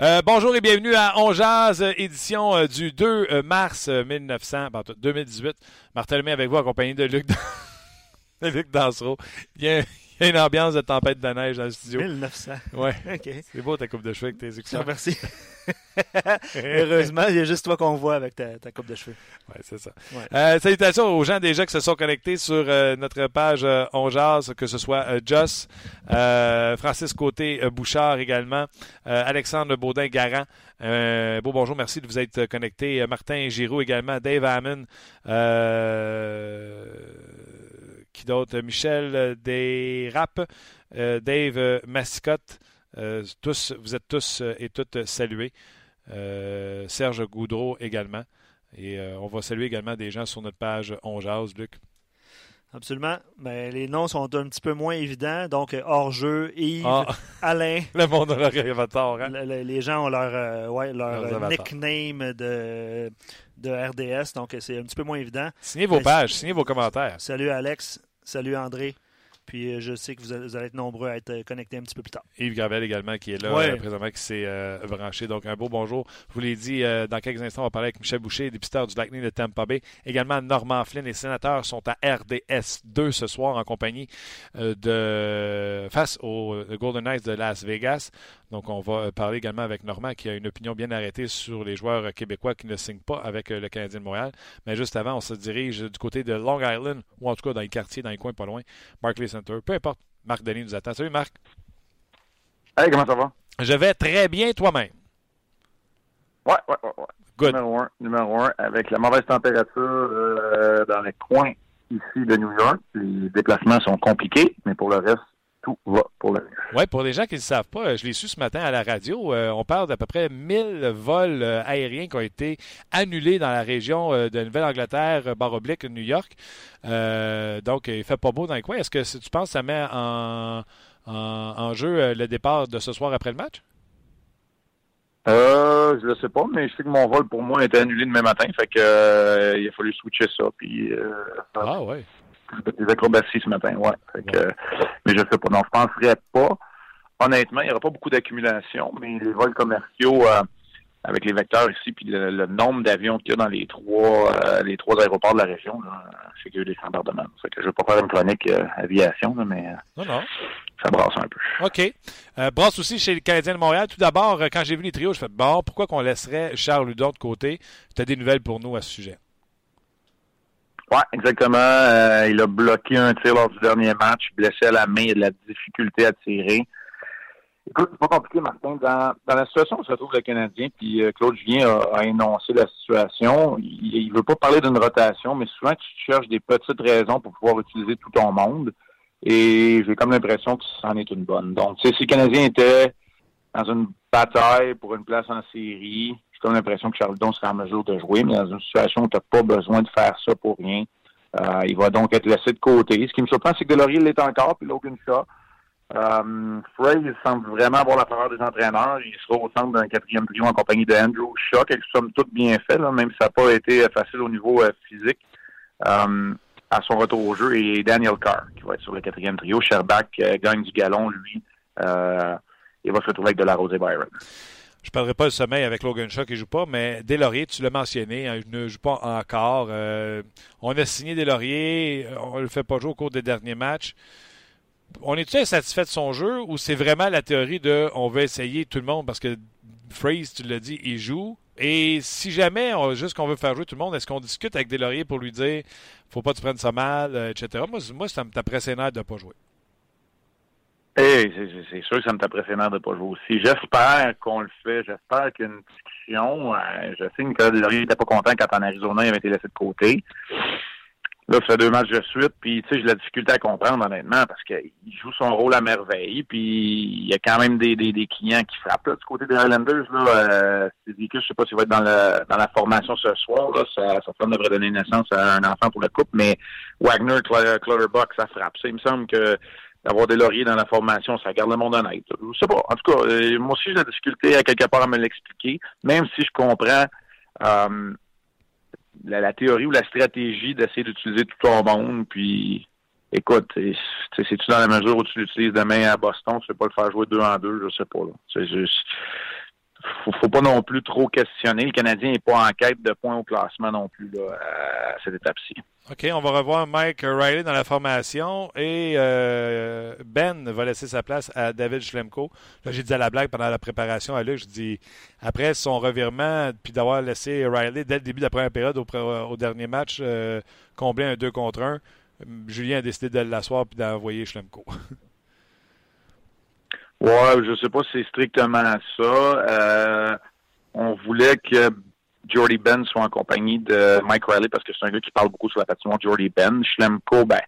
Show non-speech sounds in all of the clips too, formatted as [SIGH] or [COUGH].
Euh, bonjour et bienvenue à On Jazz, édition euh, du 2 euh, mars 1900, ben, 2018. Martin Lemay avec vous, accompagné de Luc, [LAUGHS] [LAUGHS] Luc Dansereau. Il y, a, il y, a, une ambiance de tempête de neige dans le studio. 1900. Ouais. [LAUGHS] OK. C'est beau ta coupe de cheveux avec tes excuses. Merci. [LAUGHS] Heureusement, il y a juste toi qu'on voit avec ta, ta, coupe de cheveux. Oui, c'est ça. Ouais. Euh, salutations aux gens déjà qui se sont connectés sur euh, notre page euh, On Jazz, que ce soit euh, Joss, Francis Côté-Bouchard également, Alexandre Baudin-Garant. beau bonjour, merci de vous être connectés. Martin Giroux également, Dave Hammond. Qui d'autre? Michel Desrapes, Dave Massicotte. tous, vous êtes tous et toutes salués. Euh, Serge Goudreau également. Et euh, on va saluer également des gens sur notre page On Jase, Luc. Absolument. Mais les noms sont un petit peu moins évidents. Donc, hors-jeu, Yves, ah. [LAUGHS] Alain. [LAUGHS] Le monde a leur avatar. Hein? Le, le, les gens ont leur, euh, ouais, leur nickname de, de RDS. Donc, c'est un petit peu moins évident. Signez vos Mais, pages, signez vos commentaires. Salut Alex. Salut André. Puis je sais que vous allez être nombreux à être connectés un petit peu plus tard. Yves Gravel également qui est là ouais. euh, présentement, qui s'est euh, branché. Donc un beau bonjour. Je vous l'ai dit, euh, dans quelques instants, on va parler avec Michel Boucher, dépisteur du Lightning de Tampa Bay. Également Normand Flynn. Les sénateurs sont à RDS 2 ce soir en compagnie de face aux Golden Knights de Las Vegas. Donc on va parler également avec Normand qui a une opinion bien arrêtée sur les joueurs québécois qui ne signent pas avec le Canadien de Montréal. Mais juste avant, on se dirige du côté de Long Island, ou en tout cas dans les quartiers, dans les coins pas loin, Barclays Center. Peu importe. Marc Denis nous attend. Salut Marc. Hey, comment ça va? Je vais très bien toi-même. Ouais, ouais, ouais, ouais. Good. Numéro un, numéro un, avec la mauvaise température euh, dans les coins ici de New York. Les déplacements sont compliqués, mais pour le reste, tout va pour le mieux. Oui, pour les gens qui ne le savent pas, je l'ai su ce matin à la radio, euh, on parle d'à peu près 1000 vols euh, aériens qui ont été annulés dans la région euh, de Nouvelle-Angleterre, barre oblique, New York. Euh, donc, il fait pas beau dans les coins. Est-ce que tu penses que ça met en, en, en jeu le départ de ce soir après le match? Euh, je le sais pas, mais je sais que mon vol pour moi a été annulé demain matin, fait que euh, il a fallu switcher ça, puis euh, ah ouais. Des acrobaties ce matin, ouais. Fait que, ouais. mais je sais pas. Non, je penserais pas. Honnêtement, il n'y aura pas beaucoup d'accumulation, mais les vols commerciaux euh, avec les vecteurs ici, puis le, le nombre d'avions qu'il y a dans les trois euh, les trois aéroports de la région, c'est qu'il y a eu des bombardements. Fait que je vais pas faire une chronique euh, aviation, là, mais non, non. ça brasse un peu. OK. Brasse aussi chez le Canadien de Montréal. Tout d'abord, quand j'ai vu les trios, je fais bon, pourquoi qu'on laisserait Charles Ludon de côté? Tu as des nouvelles pour nous à ce sujet. Oui, exactement. Euh, il a bloqué un tir lors du dernier match, blessé à la main, il a de la difficulté à tirer. Écoute, c'est pas compliqué, Martin. Dans, la situation où se trouve le Canadien, puis euh, Claude Julien a, a, énoncé la situation, il, il veut pas parler d'une rotation, mais souvent tu cherches des petites raisons pour pouvoir utiliser tout ton monde. Et j'ai comme l'impression que c'en est une bonne. Donc, si le Canadien était dans une bataille pour une place en série, j'ai comme l'impression que Charles Don serait en mesure de jouer, mais dans une situation où tu n'as pas besoin de faire ça pour rien. Euh, il va donc être laissé de côté. Ce qui me surprend, c'est que Delorier l'est encore, puis Logan Shaw. Euh, Frey, il semble vraiment avoir la faveur des entraîneurs. Il sera au centre d'un quatrième trio en compagnie de Andrew Shaw, quelque somme toute bien fait, même si ça n'a pas été facile au niveau euh, physique. Euh, à son retour au jeu, et Daniel Carr, qui va être sur le quatrième trio. Sherbach euh, gagne du galon, lui. Euh, il va se retrouver avec de la Rose Byron. Je ne parlerai pas le sommeil avec Logan Shaw qui ne joue pas, mais Delaurier, tu l'as mentionné, hein, il ne joue pas encore. Euh, on a signé Delaurier, on ne le fait pas jouer au cours des derniers matchs. On est-tu insatisfait de son jeu ou c'est vraiment la théorie de on veut essayer tout le monde parce que Phrase, tu l'as dit, il joue? Et si jamais on, juste qu'on veut faire jouer tout le monde, est-ce qu'on discute avec Delaurier pour lui dire faut pas que tu prennes ça mal, euh, etc. Moi, ça me t'apprécie de ne pas jouer. Eh, c'est sûr que ça me taperait de ne pas jouer aussi. J'espère qu'on le fait. J'espère qu'il y a une discussion. Euh, je sais que Nicolas Delorier n'était pas content quand en Arizona, il avait été laissé de côté. Là, ça fait deux matchs de suite, puis tu sais, j'ai la difficulté à comprendre, honnêtement, parce qu'il joue son rôle à merveille, puis il y a quand même des, des, clients qui frappent là, du côté des Highlanders. Là, euh, je sais pas s'il va être dans, le, dans la formation ce soir. Là, ça, ça devrait donner naissance à un enfant pour la coupe, mais Wagner, Clutterbuck, ça frappe. Ça, il me semble que d'avoir des lauriers dans la formation, ça garde le monde honnête. Je sais pas. En tout cas, euh, moi aussi, j'ai la difficulté à quelque part à me l'expliquer, même si je comprends euh, la, théorie ou la stratégie d'essayer d'utiliser tout ton monde. Puis, écoute, c'est-tu dans la mesure où tu l'utilises demain à Boston, tu ne peux pas le faire jouer deux en deux, je sais pas. Juste faut, faut pas non plus trop questionner. Le Canadien n'est pas en quête de points au classement non plus là, à cette étape-ci. OK, on va revoir Mike Riley dans la formation et euh, Ben va laisser sa place à David Schlemko. Là, j'ai dit à la blague pendant la préparation à Luc, je dis après son revirement, puis d'avoir laissé Riley dès le début de la première période au, dernier match euh, combler un 2 contre 1, Julien a décidé de l'asseoir puis d'envoyer Schlemko. [LAUGHS] Ouais, je sais pas si c'est strictement ça. Euh, on voulait que Jordy Ben soit en compagnie de Mike Riley parce que c'est un gars qui parle beaucoup sur la patinoire Jordy Ben. Schlemko, ben,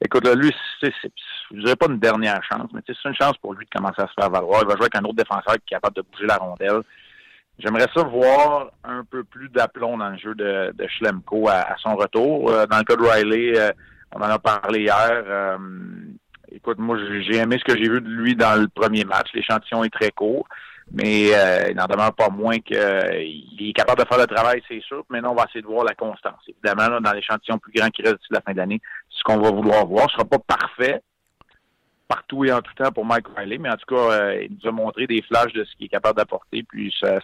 écoute, là, lui, c'est, je dirais pas une dernière chance, mais c'est une chance pour lui de commencer à se faire valoir. Il va jouer avec un autre défenseur qui est capable de bouger la rondelle. J'aimerais ça voir un peu plus d'aplomb dans le jeu de, de Schlemko à, son retour. Euh, dans le cas de Riley, euh, on en a parlé hier écoute, moi, j'ai aimé ce que j'ai vu de lui dans le premier match. L'échantillon est très court, mais euh, il n'en demeure pas moins qu'il est capable de faire le travail, c'est sûr. Maintenant, on va essayer de voir la constance. Évidemment, dans l'échantillon plus grand qui reste d'ici la fin de l'année, ce qu'on va vouloir voir ne sera pas parfait partout et en tout temps pour Mike Riley, mais en tout cas, euh, il nous a montré des flashs de ce qu'il est capable d'apporter, puis ça,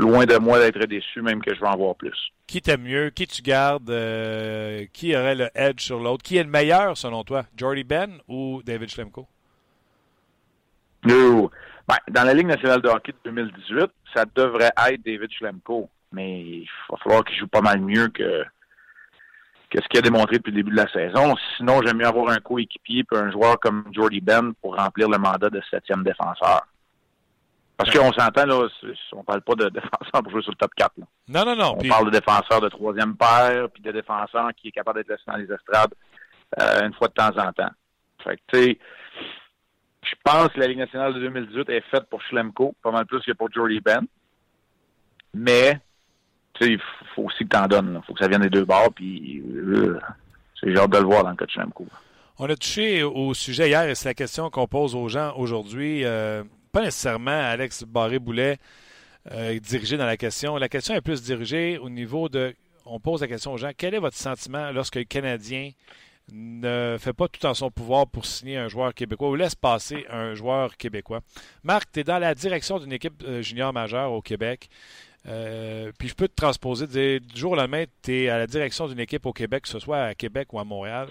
loin de moi d'être déçu, même que je vais en voir plus. Qui t'aime mieux? Qui tu gardes? Euh, qui aurait le edge sur l'autre? Qui est le meilleur, selon toi? Jordy Ben ou David Schlemko? Ben, dans la Ligue nationale de hockey de 2018, ça devrait être David Schlemko. Mais il va falloir qu'il joue pas mal mieux que, que ce qu'il a démontré depuis le début de la saison. Sinon, j'aime mieux avoir un coéquipier et un joueur comme Jordy Ben pour remplir le mandat de septième défenseur. Parce qu'on s'entend, là, on parle pas de défenseur pour jouer sur le top 4. Non, non, non. On parle de défenseur de troisième paire, puis de défenseur qui est capable d'être laissé dans les estrades euh, une fois de temps en temps. Fait que, tu sais, je pense que la Ligue nationale de 2018 est faite pour Schlemko, pas mal plus que pour Jordy Ben. Mais, tu sais, il faut aussi que tu en donnes. Il faut que ça vienne des deux bords, puis euh, c'est genre de le voir dans le cas de Schlemko. On a touché au sujet hier, et c'est la question qu'on pose aux gens aujourd'hui. Euh, pas nécessairement Alex Barré-Boulet euh, dirigé dans la question. La question est plus dirigée au niveau de. On pose la question aux gens quel est votre sentiment lorsque le Canadien ne fait pas tout en son pouvoir pour signer un joueur québécois ou laisse passer un joueur québécois? Marc, tu es dans la direction d'une équipe euh, junior majeure au Québec. Euh, puis je peux te transposer, du jour au lendemain, tu es à la direction d'une équipe au Québec, que ce soit à Québec ou à Montréal.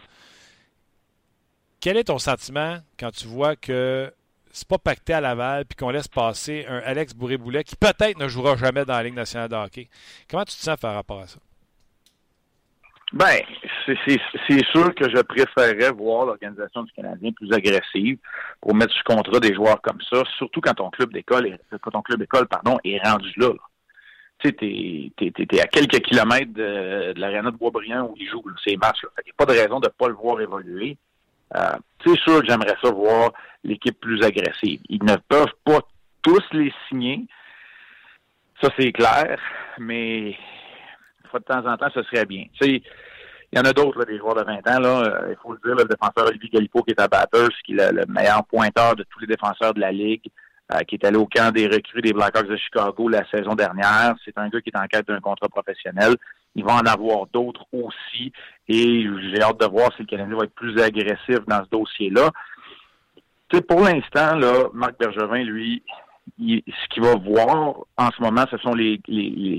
Quel est ton sentiment quand tu vois que c'est pas pacté à Laval, puis qu'on laisse passer un Alex Bourré-Boulet qui peut-être ne jouera jamais dans la Ligue nationale de hockey. Comment tu te sens par rapport à ça? Ben, c'est sûr que je préférerais voir l'organisation du Canadien plus agressive pour mettre sous contrat des joueurs comme ça, surtout quand ton club d'école est, quand ton club pardon, est rendu là. Tu sais, t'es, à quelques kilomètres de, de l'aréna de Boisbriand où il joue ces matchs. Il n'y a pas de raison de ne pas le voir évoluer. Euh, c'est sûr que j'aimerais ça voir l'équipe plus agressive. Ils ne peuvent pas tous les signer. Ça, c'est clair, mais de temps en temps, ce serait bien. il y en a d'autres, des joueurs de 20 ans. Là, euh, il faut le dire, le défenseur Olivier Galipo, qui est à Batters, qui est le, meilleur pointeur de tous les défenseurs de la Ligue, euh, qui est allé au camp des recrues des Blackhawks de Chicago la saison dernière. C'est un gars qui est en quête d'un contrat professionnel. Il va en avoir d'autres aussi. Et j'ai hâte de voir si le Canadien va être plus agressif dans ce dossier-là. pour l'instant, Marc Bergevin, lui, ce qu'il va voir en ce moment, ce sont les,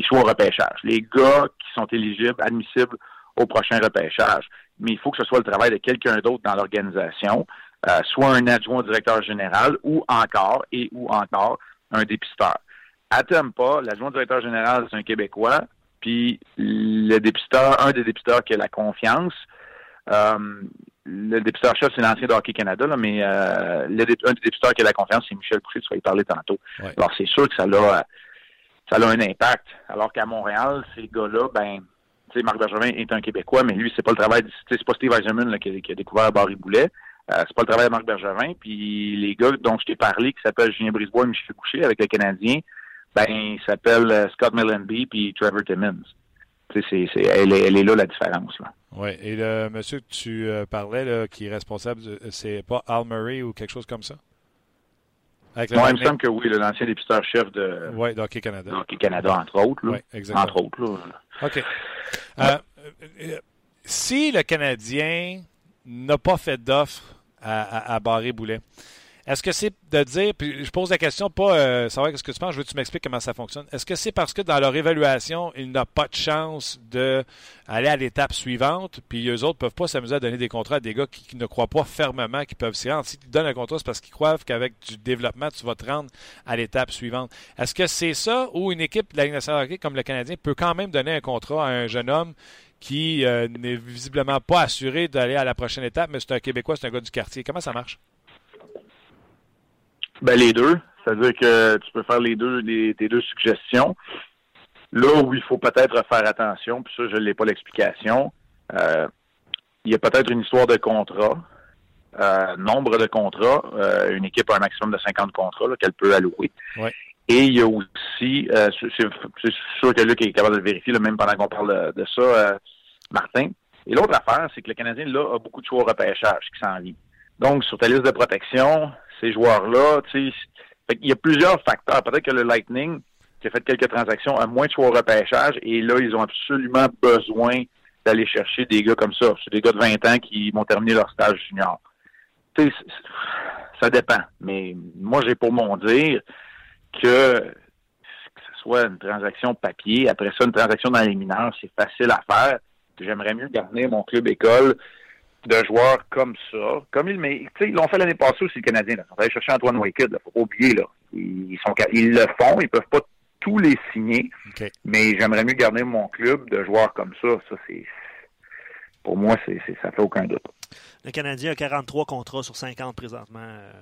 choix au repêchage. Les gars qui sont éligibles, admissibles au prochain repêchage. Mais il faut que ce soit le travail de quelqu'un d'autre dans l'organisation, euh, soit un adjoint directeur général ou encore, et ou encore, un dépisteur. À pas, l'adjoint directeur général, c'est un Québécois, puis le dépisteur, un des dépisteurs qui a la confiance, euh, le dépisteur-chef, c'est l'ancien de Hockey Canada, là, mais euh, le, un des dépisteurs qui a la confiance, c'est Michel Couché, tu vas y parler tantôt. Alors, c'est sûr que ça a, ça a un impact. Alors qu'à Montréal, ces gars-là, ben, tu sais, Marc Bergevin est un Québécois, mais lui, c'est pas le travail, c'est pas Steve Eisenman qui, qui, a découvert Barry Boulet. Euh, c'est pas le travail de Marc Bergevin. Puis les gars dont je t'ai parlé, qui s'appellent Julien Brisebois et Michel Couché avec le Canadien, ben, ils s'appellent euh, Scott Millenby puis Trevor Timmins. C'est, c'est, elle, est, elle est là la différence. Là. Oui, et le monsieur que tu euh, parlais, là, qui est responsable, c'est pas Al Murray ou quelque chose comme ça? Avec il me semble que oui, l'ancien dépisteur-chef de Oui, d'Hockey Canada. Hockey Canada, entre autres. Là. Oui, exactement. Entre autres. Là. OK. Euh, si le Canadien n'a pas fait d'offre à, à, Barré Boulet, est-ce que c'est de dire, puis je pose la question, pas euh, savoir ce que tu penses, je veux que tu m'expliques comment ça fonctionne? Est-ce que c'est parce que dans leur évaluation, il n'a pas de chance d'aller à l'étape suivante, puis eux autres ne peuvent pas s'amuser à donner des contrats à des gars qui, ne croient pas fermement qu'ils peuvent s'y rendre? Si tu donnes un contrat, c'est parce qu'ils croient qu'avec du développement, tu vas te rendre à l'étape suivante. Est-ce que c'est ça ou une équipe de la Ligue nationale hockey comme le Canadien peut quand même donner un contrat à un jeune homme qui euh, n'est visiblement pas assuré d'aller à la prochaine étape, mais c'est un Québécois, c'est un gars du quartier? Comment ça marche? Ben, les deux. C'est-à-dire que tu peux faire les deux, les, tes deux suggestions. Là où il faut peut-être faire attention, puis ça, je n'ai pas l'explication, euh, il y a peut-être une histoire de contrat, euh, nombre de contrats. Euh, une équipe a un maximum de 50 contrats qu'elle peut allouer. Et il y a aussi, c'est sûr que Luc est capable de le vérifier, même pendant qu'on parle de, ça, Martin. Et l'autre affaire, c'est que le Canadien, là, a beaucoup de choix au repêchage qui s'en vient. Donc, sur ta liste de protection, ces joueurs-là, il y a plusieurs facteurs. Peut-être que le Lightning, qui a fait quelques transactions, a moins de choix au repêchage, et là, ils ont absolument besoin d'aller chercher des gars comme ça. C'est des gars de 20 ans qui vont terminer leur stage junior. Ça dépend. Mais moi, j'ai pour mon dire que que ce soit une transaction papier, après ça, une transaction dans les mineurs, c'est facile à faire. J'aimerais mieux garder mon club école de joueurs comme ça. Comme ils, mais, ils l'ont fait l'année passée aussi, le Canadien. Là. On va aller chercher Antoine Wicked, faut pas oublier. Là. Ils, sont, ils le font, ils peuvent pas tous les signer. Mais j'aimerais mieux garder mon club de joueurs comme ça. Ça, c'est pour moi, c'est, ça fait aucun doute. Le Canadien a 43 contrats sur 50 présentement, euh,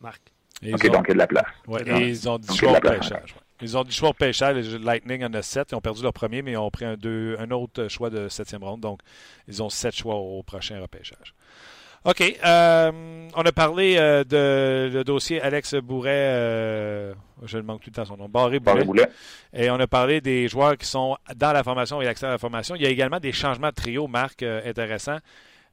Marc. OK, donc il y a de la place. Ouais, et ils ont du choix au pêchage. Ils ont du choix au pêchage. Lightning en a 7. Ils ont perdu leur premier, mais ils ont pris un, deux, un autre choix de septième ronde. Donc, ils ont 7 choix au prochain repêchage. OK. Euh, on a parlé euh, de le dossier Alex Bourret. Euh, je ne manque tout le temps son nom. Barré Boulet. Et on a parlé des joueurs qui sont dans la formation et l'accès à la formation. Il y a également des changements de trio, Marc, intéressants.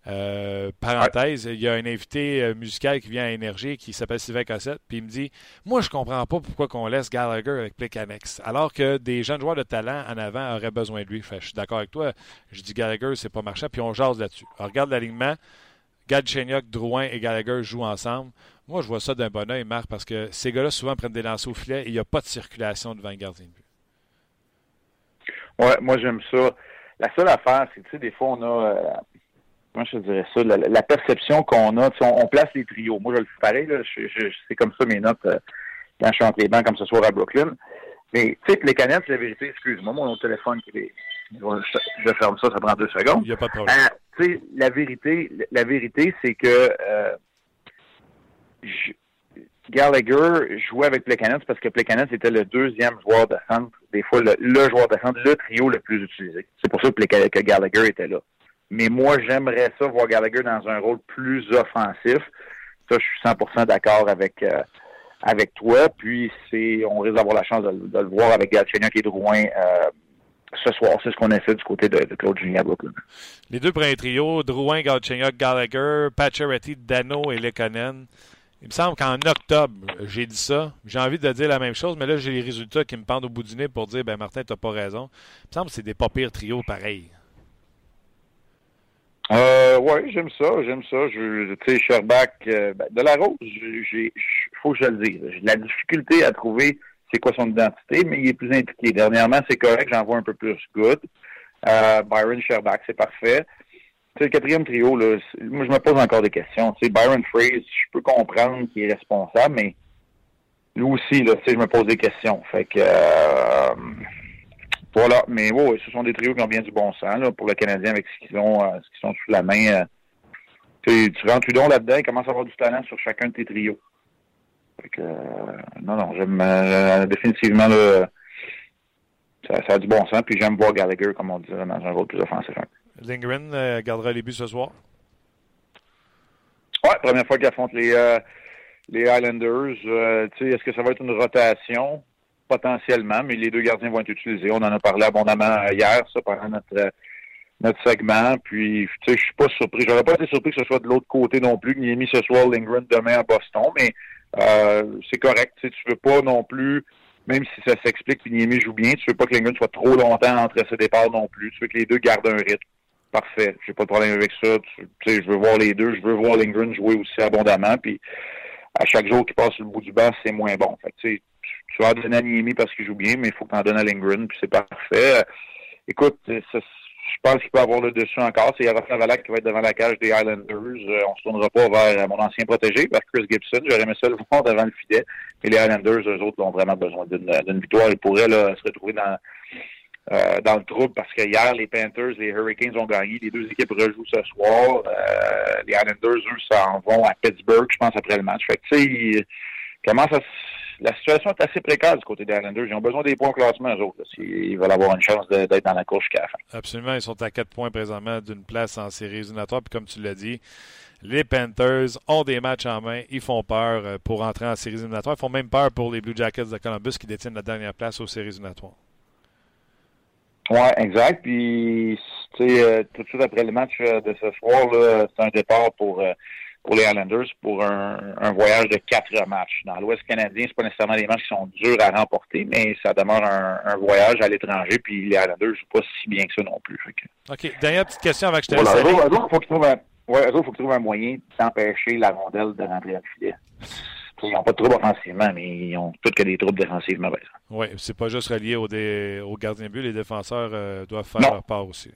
Euh, parenthèse, il y a un invité euh, musical qui vient à Énergie qui s'appelle Sylvain Cossette, puis il me dit Moi, je comprends pas pourquoi qu'on laisse Gallagher avec Plekanex, alors que des jeunes joueurs de talent en avant auraient besoin de lui. je suis d'accord avec toi. Je dis Gallagher, c'est pas marchand, puis on jase là-dessus. regarde l'alignement. Galchenyuk, Drouin et Gallagher jouent ensemble. Moi, je vois ça d'un bon oeil, Marc, parce que ces gars-là souvent prennent des lancers au filet et il n'y a pas de circulation devant le gardien de but. Ouais, moi j'aime ça. La seule affaire, c'est que tu sais, des fois, on a. Euh, je dirais ça, la, perception qu'on a, on, place les trios. Moi, je le fais pareil, c'est comme ça mes notes euh, quand je suis entre les bancs, comme ce soir à Brooklyn. Mais, tu sais, les canettes, la vérité, excuse-moi, mon téléphone qui est... Je, ferme ça, ça prend deux secondes. Il n'y a pas de problème. Euh, tu sais, la vérité, la vérité, c'est que euh, Gallagher jouait avec Plekanec parce que Plekanec était le deuxième joueur de centre, des fois le, joueur de centre, le trio le plus utilisé. C'est pour ça que Gallagher était là. Mais moi, j'aimerais ça voir Gallagher dans un rôle plus offensif. Ça, je suis 100% d'accord avec euh, avec toi. Puis, c'est, on risque d'avoir la chance de, le voir avec Galchenyuk et Drouin euh, ce soir. C'est ce qu'on a fait du côté de, Claude Julien Brooklyn. Les deux premiers trios, Drouin, Galchenyuk, Gallagher, Pacioretty, Dano et Lekonen. Il me semble qu'en octobre, j'ai dit ça. J'ai envie de dire la même chose, mais là, j'ai les résultats qui me pendent au bout du nez pour dire, ben Martin, t'as pas raison. Il me semble que c'est des pas pires trios pareils. Euh, oui, j'aime ça, j'aime ça. Je, tu sais, Sherbach, euh, ben, de la rose, j'ai, faut que je le dise. J'ai de la difficulté à trouver c'est quoi son identité, mais il est plus impliqué. Dernièrement, c'est correct, j'en vois un peu plus good. Euh, Byron Sherbach, c'est parfait. Tu sais, le quatrième trio, là, moi, je me pose encore des questions. Tu sais, Byron Fraser, je peux comprendre qu'il est responsable, mais lui aussi, là, tu sais, je me pose des questions. Fait que, euh, voilà. Mais oui, ce sont des trios qui ont bien du bon sens, là, pour le Canadien avec ce qu'ils ont, euh, ce qu'ils sont sous la main. Euh, tu, tu rentres là-dedans, il commence à avoir du talent sur chacun de tes trios. Fait que, non, non, j'aime définitivement le ça, a du bon sens. Puis j'aime voir Gallagher, comme on dit, dans un rôle plus offensif. Lindgren euh, gardera les buts ce soir? Oui, première fois qu'il affronte les, euh, les Islanders. Euh, est-ce que ça va être une rotation? Potentiellement, mais les deux gardiens vont être utilisés. On en a parlé abondamment hier, ça, pendant notre, notre segment. Puis, tu sais, je suis pas surpris. J'aurais pas été surpris que ce soit de l'autre côté non plus, qu'il ait mis ce soir Lindgren demain à Boston, mais c'est correct. Tu veux pas non plus même si ça s'explique que Niemi joue bien, tu veux pas que Lingren soit trop longtemps entre ses départs non plus. Tu veux que les deux gardent un rythme. Parfait. J'ai pas de problème avec ça. Tu, sais, je veux voir les deux. Je veux voir Lingren jouer aussi abondamment. Puis à chaque jour qu'il passe sur le bout du banc, c'est moins bon. Tu, tu vas donner à Niemi parce qu'il joue bien, mais il faut que tu en donnes à Lingren, puis c'est parfait. écoute, ça, je pense qu'il peut avoir le dessus encore. C'est Yaroslav Alak qui va être devant la cage des Islanders. Euh, on se tournera pas vers euh, mon ancien protégé, vers Chris Gibson. J'aurais aimé ça le [LAUGHS] voir devant le filet. Mais les Islanders, eux autres, ont vraiment besoin d'une victoire. Ils pourraient se retrouver dans, euh, dans le trouble parce que hier, les Panthers, les Hurricanes ont gagné. Les deux équipes rejouent ce soir. les Islanders, eux, s'en vont à Pittsburgh, je pense, après le match. Fait que, tu sais, ça la situation est assez précaire du côté des Islanders. Ils ont besoin des points au classement, eux autres, s'ils veulent avoir une chance d'être dans la course jusqu'à la fin. Absolument. Ils sont à quatre points présentement d'une place en série éliminatoire. Puis comme tu l'as dit, les Panthers ont des matchs en main. Ils font peur euh, pour entrer en séries éliminatoires. Ils font même peur pour les Blue Jackets de Columbus qui détiennent la dernière place aux séries éliminatoires. Oui, exact. Puis, tu sais, euh, tout de suite après le match euh, de ce soir, c'est un départ pour pour les Islanders pour un, voyage de quatre matchs. Dans l'Ouest canadien, c'est pas nécessairement des matchs qui sont durs à remporter, mais ça demeure un, voyage à l'étranger, puis les Islanders jouent pas si bien que ça non plus. OK. Dernière petite question avant que je te laisse voilà, faut qu'ils trouvent un, ouais, faut qu'ils trouvent un moyen d'empêcher la rondelle de rentrer dans le filet. Ils n'ont pas de troubles offensivement, mais ils ont toutes que des troubles défensivement. Oui, c'est pas juste relié au, dé... au gardien but. Les défenseurs euh, doivent faire leur part aussi.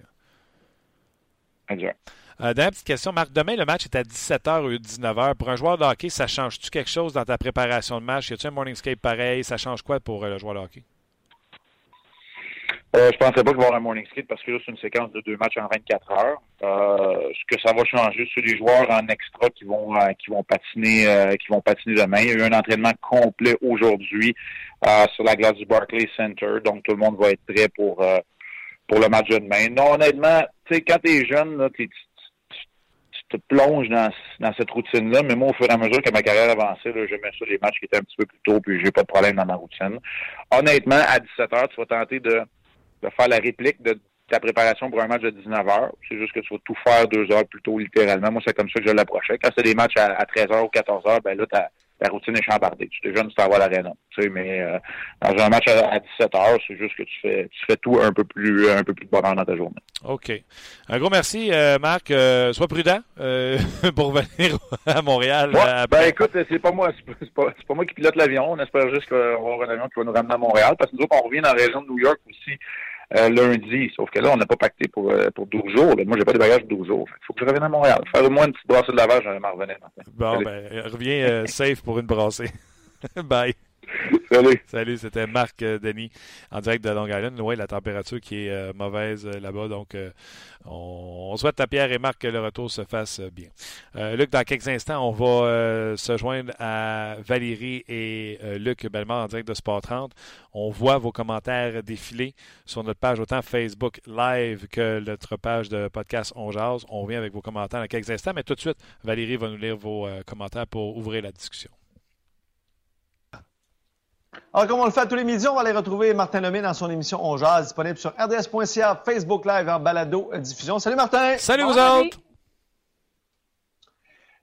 Exact. Euh, dernière petite question, Marc. Demain, le match est à 17h ou 19h. Pour un joueur de hockey, ça change-tu quelque chose dans ta préparation de match? Y a-t-il un morning skate pareil? Ça change quoi pour euh, le joueur de hockey? Euh, je pensais pas qu'il va y avoir un morning skate parce que là, c'est une séquence de deux matchs en 24 heures. Ce que ça va changer, c'est les joueurs en extra qui vont qui vont patiner qui vont patiner demain. Il y a eu un entraînement complet aujourd'hui sur la glace du Barclays Center, donc tout le monde va être prêt pour pour le match de demain. Non, honnêtement, tu sais, quand t'es jeune, là, t'es te plonge dans, dans cette routine-là. Mais moi, au fur et à mesure que ma carrière avançait, j'aimais ça les matchs qui étaient un petit peu plus tôt, puis j'ai pas de problème dans ma routine. Honnêtement, à 17 h tu vas tenter de, de faire la réplique de ta préparation pour un match de 19 h C'est juste que tu vas tout faire deux heures plus tôt, littéralement. Moi, c'est comme ça que je l'approchais. Quand c'est des matchs à, à 13 h ou 14 h ben là, la routine est chambardée. Tu es jeune, tu t'en vas à l'aréna. Tu sais, mais euh, dans un match à, 17 heures, c'est juste que tu fais, tu fais tout un peu plus, un peu plus de bonheur dans ta journée. OK. Un gros merci, euh, Marc. Euh, sois prudent [LAUGHS] pour venir à Montréal. ben écoute, c'est pas moi, c'est pas, pas, moi qui pilote l'avion. On espère juste qu'on va avoir un avion qui va nous ramener à Montréal, parce que nous autres, on revient dans la région de New York aussi. Lundi, sauf que là, on n'a pas pacté pour, pour 12 jours. Moi, j'ai pas de bagages pour 12 jours. Il faut que je revienne à Montréal. Faire au moins une petite brassée de lavage, je m'en revenir. Bon, ben, reviens safe pour une brassée. [LAUGHS] Bye. Salut. C'était Marc euh, Denis en direct de Long Island. Oui, la température qui est euh, mauvaise euh, là-bas. Donc, on, souhaite à Pierre et Marc que le retour se fasse bien. Luc, dans quelques instants, on va se joindre à Valérie et Luc Bellemare en direct de Sport 30. On voit vos commentaires défiler sur notre page, autant Facebook Live que notre page de podcast On Jazz. On revient avec vos commentaires dans quelques instants, mais tout de suite, Valérie va nous lire vos commentaires pour ouvrir la discussion. Alors, comme on le fait tous les midis, on va aller retrouver Martin Lemay dans son émission On Jazz, disponible sur RDS.ca, Facebook Live en balado diffusion. Salut Martin! Salut vous autres!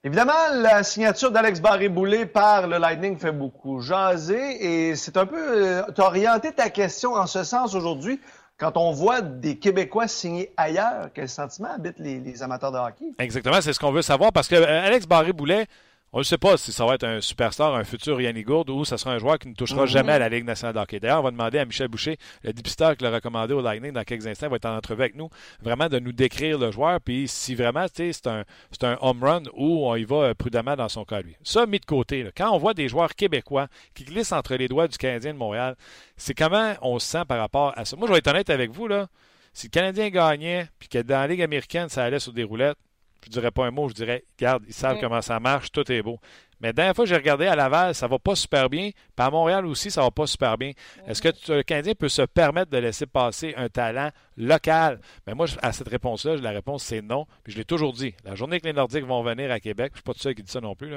Évidemment, la signature d'Alex Barré-Boulet par le Lightning fait beaucoup jaser et c'est un peu... Euh, tu as orienté ta question en ce sens aujourd'hui. quand on voit des Québécois signés ailleurs, quel sentiment habitent les, amateurs de hockey? Exactement, c'est ce qu'on veut savoir parce que euh, Alex Barré-Boulet, on ne sait pas si ça va être un superstar, un futur Yannick Gourde ou ça sera un joueur qui ne touchera mhm. jamais à la Ligue nationale de hockey. D'ailleurs, on va demander à Michel Boucher, le dépisteur qui l'a recommandé au Lightning dans quelques instants, va être en entrevue avec nous, vraiment de nous décrire le joueur, puis si vraiment c'est un, un home run ou on y va euh, prudemment dans son cas lui. Ça, mis de côté, quand on voit des joueurs québécois qui glissent entre les doigts du Canadien de Montréal, c'est comment on se sent par rapport à ça? Moi, je vais être honnête avec vous, là. Si le Canadien gagnait, puis que dans la Ligue américaine, ça allait sur des roulettes, je ne dirais pas un mot, je dirais, regarde, ils savent mm. comment ça marche, tout est beau. Mais la dernière fois que j'ai regardé à Laval, ça va pas super bien. Puis à Montréal aussi, ça va pas super bien. Est-ce que le Canadien peut se permettre de laisser passer un talent local? Mais moi, à cette réponse-là, la réponse, c'est non. Puis je l'ai toujours dit. La journée que les Nordiques vont venir à Québec, je suis pas tout seul qui dit ça non plus.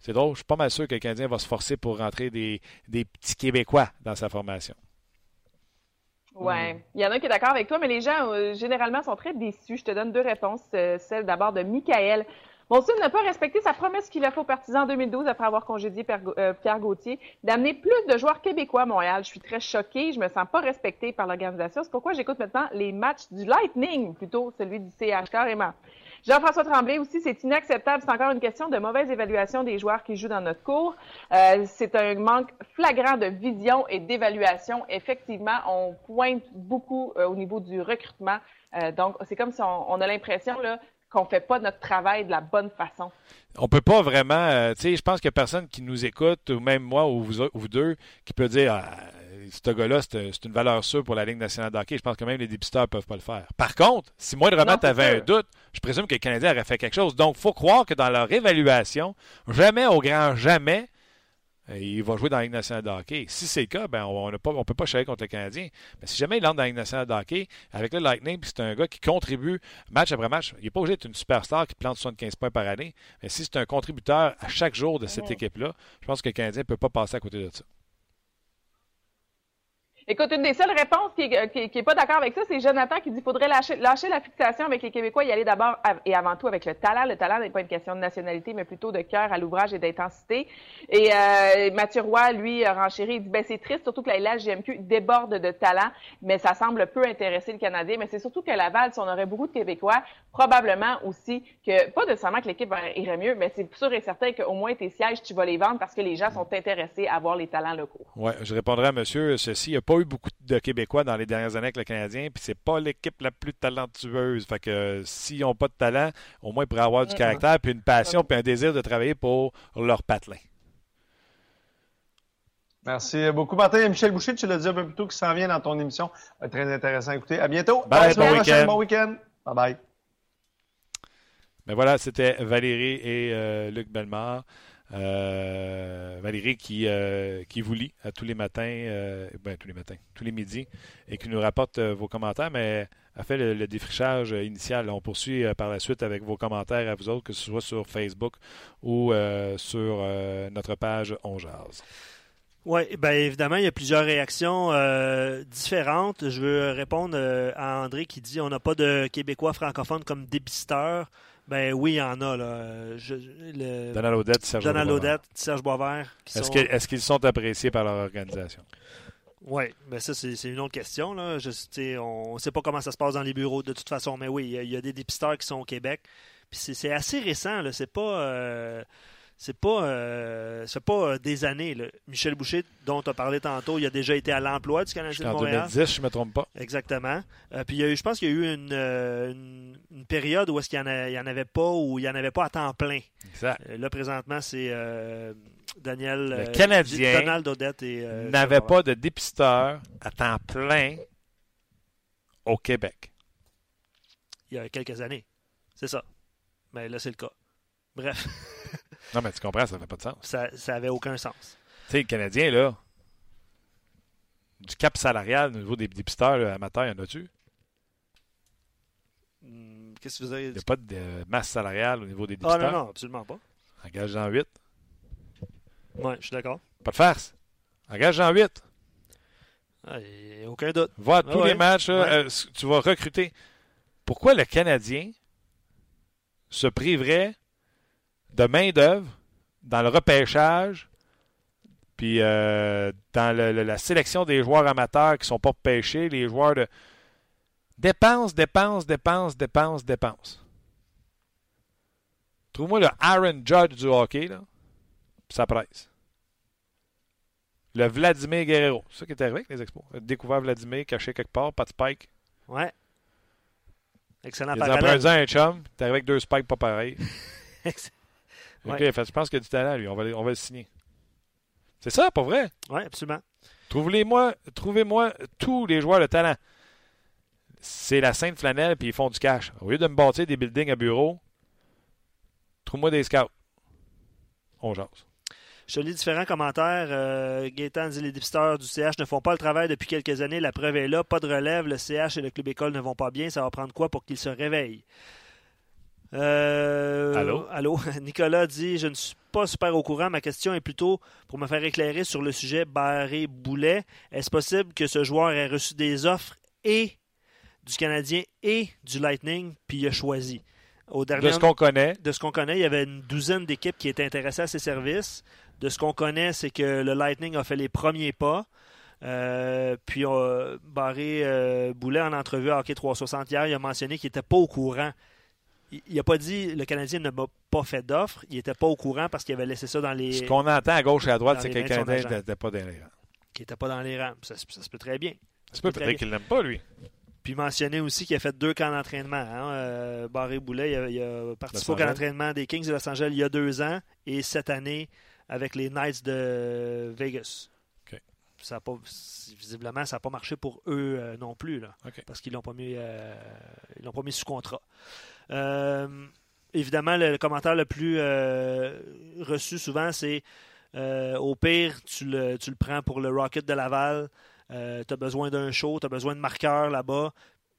C'est drôle. Je suis pas mal sûr que le Canadien va se forcer pour rentrer des, petits Québécois dans sa formation. Oui. Il y en a qui est d'accord avec toi, mais les gens, euh, généralement, sont très déçus. Je te donne deux réponses. Euh, celle d'abord de Michael. Monson n'a pas respecté sa promesse qu'il a fait aux partisans en 2012 après avoir congédié euh, Pierre Gauthier d'amener plus de joueurs québécois à Montréal. Je suis très choquée. Je me sens pas respectée par l'organisation. C'est pourquoi j'écoute maintenant les matchs du Lightning, plutôt celui du CH, carrément. Jean-François Tremblay aussi, c'est inacceptable. C'est encore une question de mauvaise évaluation des joueurs qui jouent dans notre cours. Euh, c'est un manque flagrant de vision et d'évaluation. Effectivement, on pointe beaucoup euh, au niveau du recrutement. donc, c'est comme si on, a l'impression là qu'on fait pas notre travail de la bonne façon. On peut pas vraiment, euh, tu sais, je pense a personne qui nous écoute, ou même moi ou vous, deux, qui peut dire ah, ce gars-là, c'est une valeur sûre pour la Ligue nationale de hockey. Je pense que même les dépisteurs ne peuvent pas le faire. Par contre, si moi de remettre avait un doute, je présume que les Canadiens auraient fait quelque chose. Donc, il faut croire que dans leur évaluation, jamais au grand jamais, il va jouer dans la Ligue nationale de hockey. Si c'est le cas, ben on ne peut pas chercher contre le Canadien. Mais si jamais il entre dans la Ligue nationale de hockey, avec le Lightning, puis c'est un gars qui contribue match après match, il n'est pas obligé d'être une superstar qui plante 75 points par année. Mais si c'est un contributeur à chaque jour de cette équipe-là, je pense que le Canadien ne peut pas passer à côté de ça. Écoute, une des seules réponses qui n'est qui, pas d'accord avec ça, c'est Jonathan qui dit qu'il faudrait lâcher, la fixation avec les Québécois, y aller d'abord et avant tout avec le talent. Le talent n'est pas une question de nationalité, mais plutôt de cœur à l'ouvrage et d'intensité. Et euh, Mathieu Roy, lui, renchéri, il dit ben c'est triste, surtout que la LHGMQ déborde de talent, mais ça semble peu intéresser le Canadien. Mais c'est surtout que Laval, si on aurait beaucoup de Québécois, probablement aussi que, pas nécessairement que l'équipe irait mieux, mais c'est sûr et certain qu'au moins tes sièges, tu vas les vendre parce que les gens sont intéressés à voir les talents locaux. Oui, je répondrai à monsieur ceci. Il n'y a pas eu beaucoup de Québécois dans les dernières années avec le Canadien, puis c'est pas l'équipe la plus talentueuse. Fait que s'ils n'ont pas de talent, au moins ils pourraient avoir du caractère, puis une passion, puis un désir de travailler pour leur patelin. Merci beaucoup, Martin. Et Michel Boucher, tu l'as dit un peu plus tôt, qui s'en vient dans ton émission. Euh, très intéressant à écouter. À bientôt. Bye, bon week-end. Bon week-end. Bye bye. Ben voilà, c'était Valérie et euh, Luc Bellemare. Euh, Valérie qui, euh, qui vous lit tous les matins, euh, ben, tous les matins, tous les midis, et qui nous rapporte vos commentaires, mais a fait le, défrichage initial. On poursuit par la suite avec vos commentaires à vous autres, que ce soit sur Facebook ou sur notre page On Oui, bien évidemment, il y a plusieurs réactions différentes. Je veux répondre à André qui dit on n'a pas de Québécois francophones comme dépisteur. Ben oui, il y en a. Là. Donald Odette, Serge Donald Odette, Serge Boisvert. Est-ce qu'ils sont appréciés par leur organisation? Oui, mais ça, c'est une autre question. Là. on ne sait pas comment ça se passe dans les bureaux de toute façon, mais oui, il y, a des dépisteurs qui sont au Québec. Puis c'est assez récent. C'est pas. Euh, c'est pas, euh, pas euh, des années. Michel Boucher, dont tu as parlé tantôt, il a déjà été à l'emploi du Canadien de Montréal. En 2010, je ne me trompe pas. Exactement. Euh, puis il y a eu, je pense qu'il y a eu une, une, période où est-ce qu'il n'y en, avait pas ou il n'y en avait pas à temps plein. Exact. là, présentement, c'est Daniel. Le Canadien Donald Odette et. n'avait pas de dépisteur à temps plein au Québec. Il y a quelques années. C'est ça. Mais là, c'est le cas. Bref. [LAUGHS] Non, mais tu comprends, ça fait pas de sens. Ça, ça avait aucun sens. Tu sais, le Canadien, là, du cap salarial au niveau des dépisteurs amateurs, y en a-tu? Hmm, qu'est-ce que vous avez Il n'y a pas de masse salariale au niveau des dépisteurs? Ah non, non, absolument pas. Engage en 8. Oui, je suis d'accord. Pas de farce. Engage en 8. Ah, aucun doute. Va à tous les matchs, euh, tu vas recruter. Pourquoi le Canadien se priverait de main-d'œuvre dans le repêchage, puis euh, dans la sélection des joueurs amateurs qui ne sont pas pêchés, les joueurs de. Dépense, dépense, dépense, dépense, dépense. Trouve-moi le Aaron Judge du hockey, là. Puis ça presse. Le Vladimir Guerrero. C'est ça qui est arrivé avec les expos. Découvert Vladimir caché quelque part, pas de spike. Ouais. Excellent Il a un chum, t'es arrivé avec deux spikes pas pareils. [LAUGHS] Ok, Ouais. fait, je pense qu'il y a du talent, lui. On va, le- on va le signer. C'est ça, pas vrai? Oui, absolument. Trouvez-moi trouvez-moi tous les joueurs de talent. C'est la sainte flanelle, puis ils font du cash. Au lieu de me bâtir des buildings à bureau, trouve-moi des scouts. On jase. Je lis différents commentaires. Euh, Gaétan dit les dépisteurs du CH ne font pas le travail depuis quelques années. La preuve est là. Pas de relève. Le CH et le club école ne vont pas bien. Ça va prendre quoi pour qu'ils se réveillent? Euh, Allô? Allô? [LAUGHS] Nicolas dit Je ne suis pas super au courant. Ma question est plutôt pour me faire éclairer sur le sujet Barré-Boulet. Est-ce possible que ce joueur ait reçu des offres et du Canadien et du Lightning, puis il a choisi? Au dernier De ce qu'on connaît, de ce qu'on connaît, il y avait une douzaine d'équipes qui étaient intéressées à ses services. De ce qu'on connaît, c'est que le Lightning a fait les premiers pas. Euh, puis euh, Barré euh, Boulet, en entrevue à Hockey 360 hier, il a mentionné qu'il n'était pas au courant. Il n'a pas dit le Canadien ne m'a pas fait d'offre. Il n'était pas au courant parce qu'il avait laissé ça dans les. ce qu'on entend à gauche et à droite, dans c'est les que le Canadien n'était pas derrière. qui n'était pas dans les rangs. Ça, se- ça se peut très bien. C'est pas peut très peut-être qu'il l'aime pas, lui. Puis mentionner aussi qu'il a fait deux camps d'entraînement. Hein. Euh, Barré Boulet, il a, il a participé au camp d'entraînement des Kings de Los Angeles il y a deux ans et cette année avec les Knights de Vegas. Ça a pas, visiblement, ça n'a pas marché pour eux euh, non plus, là, OK. parce qu'ils l'ont pas mis, euh, ils l'ont pas mis sous contrat. Euh, évidemment, le, commentaire le plus euh, reçu souvent, c'est euh, au pire, tu le, prends pour le Rocket de Laval. tu as besoin d'un show, tu as besoin de marqueurs là-bas,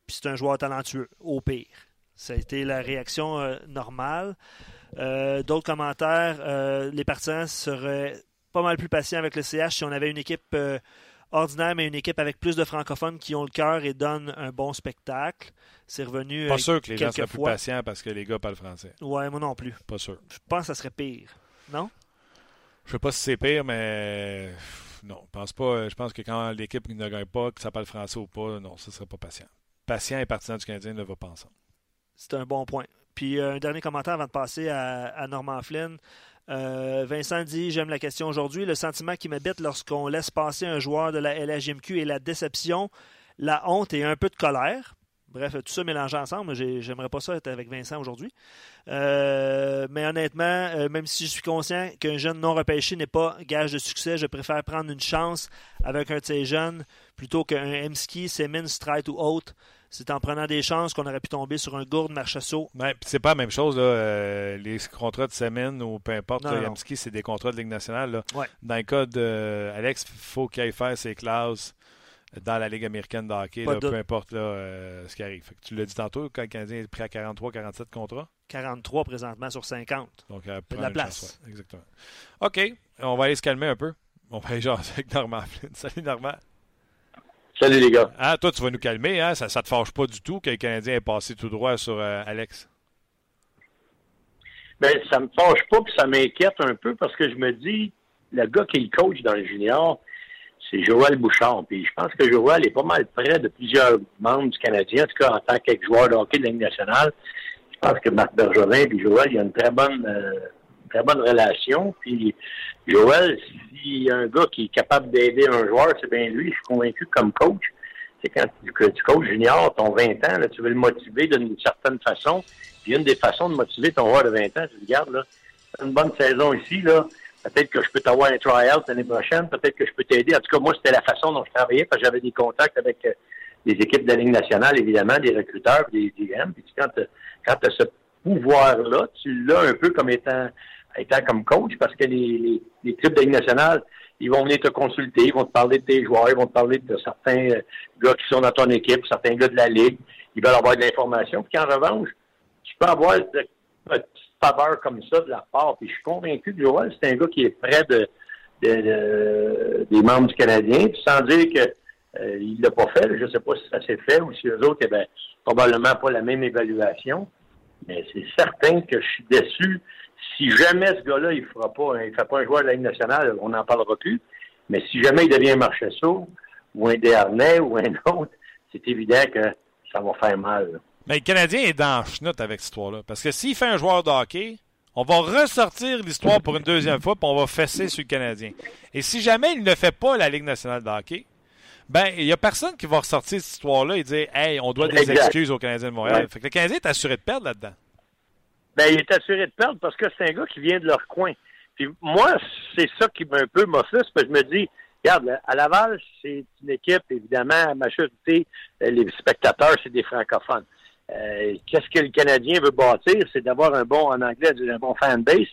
puis c'est un joueur talentueux, au pire. Ça a été la réaction euh, normale. Euh, D'autres commentaires, euh, les partisans seraient pas mal plus patients avec le CH si on avait une équipe euh, ordinaire, mais une équipe avec plus de francophones qui ont le cœur et donnent un bon spectacle. C'est revenu. Pas euh, sûr que les gens seraient plus patients parce que les gars parlent français. Ouais, moi non plus. Pas sûr. Je pense que ça serait pire. Non? Je sais pas si c'est pire, mais non, je pense pas. Je pense que quand l'équipe ne gagne pas, que ça parle français ou pas, non, ce serait pas patient. Patient et partisan du Canadien ne va pas ensemble. C'est un bon point. Puis euh, un dernier commentaire avant de passer à, à Norman Flynn. Euh, Vincent dit J'aime la question aujourd'hui. Le sentiment qui m'habite lorsqu'on laisse passer un joueur de la LHJMQ est la déception, la honte et un peu de colère. Bref, tout ça mélangé ensemble. J'ai- J'aimerais pas ça être avec Vincent aujourd'hui. Euh, mais honnêtement, euh, même si je suis conscient qu'un jeune non repêché n'est pas gage de succès, je préfère prendre une chance avec un de ces jeunes plutôt qu'un Emski, Semin, Strite ou autre. C'est en prenant des chances qu'on aurait pu tomber sur un gourde Marchessault. Ouais, c'est pas la même chose, là, euh, les contrats de semaine ou peu importe. Non, là, non, non. Yamski, c'est des contrats de Ligue nationale. là. Ouais. Dans le cas d'Alex, il faut qu'il aille faire ses classes dans la Ligue américaine de hockey, Pas là, de doute. peu importe là, euh, ce qui arrive. Fait que tu l'as dit tantôt, quand le Canadien est pris à 43-47 contrats? 43 présentement sur 50. Donc, euh, de la place. chance, ouais, exactement. OK, on va aller se calmer un peu. On va aller jaser avec Normand Flynn. [LAUGHS] Salut Normand. Salut les gars. Ah, toi, tu vas nous calmer, hein? Ça ne te fâche pas du tout que le Canadien ait passé tout droit sur euh, Alex? Ben, ça me fâche pas, puis ça m'inquiète un peu parce que je me dis, le gars qui est le coach dans le junior, c'est Joël Bouchard. Puis je pense que Joël est pas mal près de plusieurs membres du Canadien, en tout cas en tant qu'ex-joueur de hockey de la Ligue nationale. Je pense que Marc Bergevin et Joël, il y a une très bonne, euh, très bonne relation. Puis Joël, s'il y a un gars qui est capable d'aider un joueur, c'est bien lui. Je suis convaincu que comme coach. C'est quand tu, que tu coaches junior, ton 20 ans, là, tu veux le motiver d'une certaine façon. Puis une des façons de motiver ton joueur de 20 ans, tu dis, regarde, là, une bonne saison ici, là. Peut-être que je peux t'avoir un try-out l'année prochaine. Peut-être que je peux t'aider. En tout cas, moi, c'était la façon dont je travaillais parce que j'avais des contacts avec euh, les équipes de la Ligue nationale, évidemment, des recruteurs, des GM. Puis quand tu quand as ce pouvoir-là, tu l'as un peu comme étant, étant comme coach parce que les, les, les de la Ligue nationale, ils vont venir te consulter, ils vont te parler de tes joueurs, ils vont te parler de certains euh, gars qui sont dans ton équipe, certains gars de la Ligue. Ils veulent avoir de l'information. Puis en revanche, tu peux avoir faveurs comme ça de la part. Puis je suis convaincu que Joël, c'est un gars qui est près de, de- de- des membres du Canadien, puis sans dire que euh, il l'a pas fait. Je ne sais pas si ça s'est fait ou si eux autres, eh ben, probablement pas la même évaluation. Mais c'est certain que je suis déçu. Si jamais ce gars-là, il fera pas, il fait pas un joueur de la Ligue nationale, on n'en parlera plus. Mais si jamais il devient un Marchesso ou un Desharnais ou un autre, c'est évident que ça va faire mal. Mais le Canadien est dans le chenoute avec cette histoire-là. Parce que s'il fait un joueur de hockey, on va ressortir l'histoire pour une deuxième fois, puis on va fesser sur le Canadien. Et si jamais il ne fait pas la Ligue nationale de hockey, ben, il n'y a personne qui va ressortir cette histoire-là et dire Hey, on doit des Exact. excuses au Canadien de Montréal. Ouais. Fait que le Canadien est assuré de perdre là-dedans. Ben, il est assuré de perdre parce que c'est un gars qui vient de leur coin. Puis moi, c'est ça qui m'a un peu m'offusque, parce que je me dis, regarde, à Laval, c'est une équipe, évidemment, à majorité, euh, les spectateurs, c'est des francophones. Euh, Qu'est-ce que le Canadien veut bâtir? C'est d'avoir un bon, en anglais, un bon fanbase.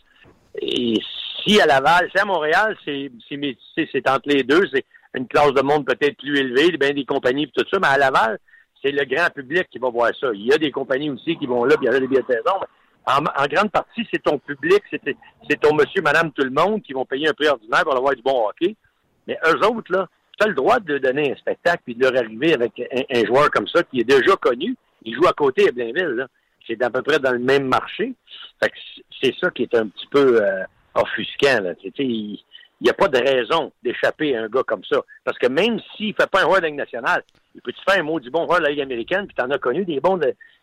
Et si à Laval, si à Montréal, c'est c'est c'est entre les deux, c'est une classe de monde peut-être plus élevée, bien des compagnies et tout ça, mais à Laval, c'est le grand public qui va voir ça. Il y a des compagnies aussi qui vont là, puis il y a des billets de saison, mais en, en grande partie, c'est ton public, c'est c'est ton monsieur, madame, tout le monde qui vont payer un prix ordinaire pour avoir du bon hockey. Mais eux autres, là, tu as le droit de donner un spectacle puis de leur arriver avec un, un joueur comme ça qui est déjà connu. Il joue à côté à Blainville, là. C'est à peu près dans le même marché. Fait que c'est ça qui est un petit peu euh, offusquant, il n'y a pas de raison d'échapper à un gars comme ça. Parce que même s'il fait pas un joueur de la Ligue nationale, il peut te faire un mot du bon joueur de la Ligue américaine, puis t'en as connu des bons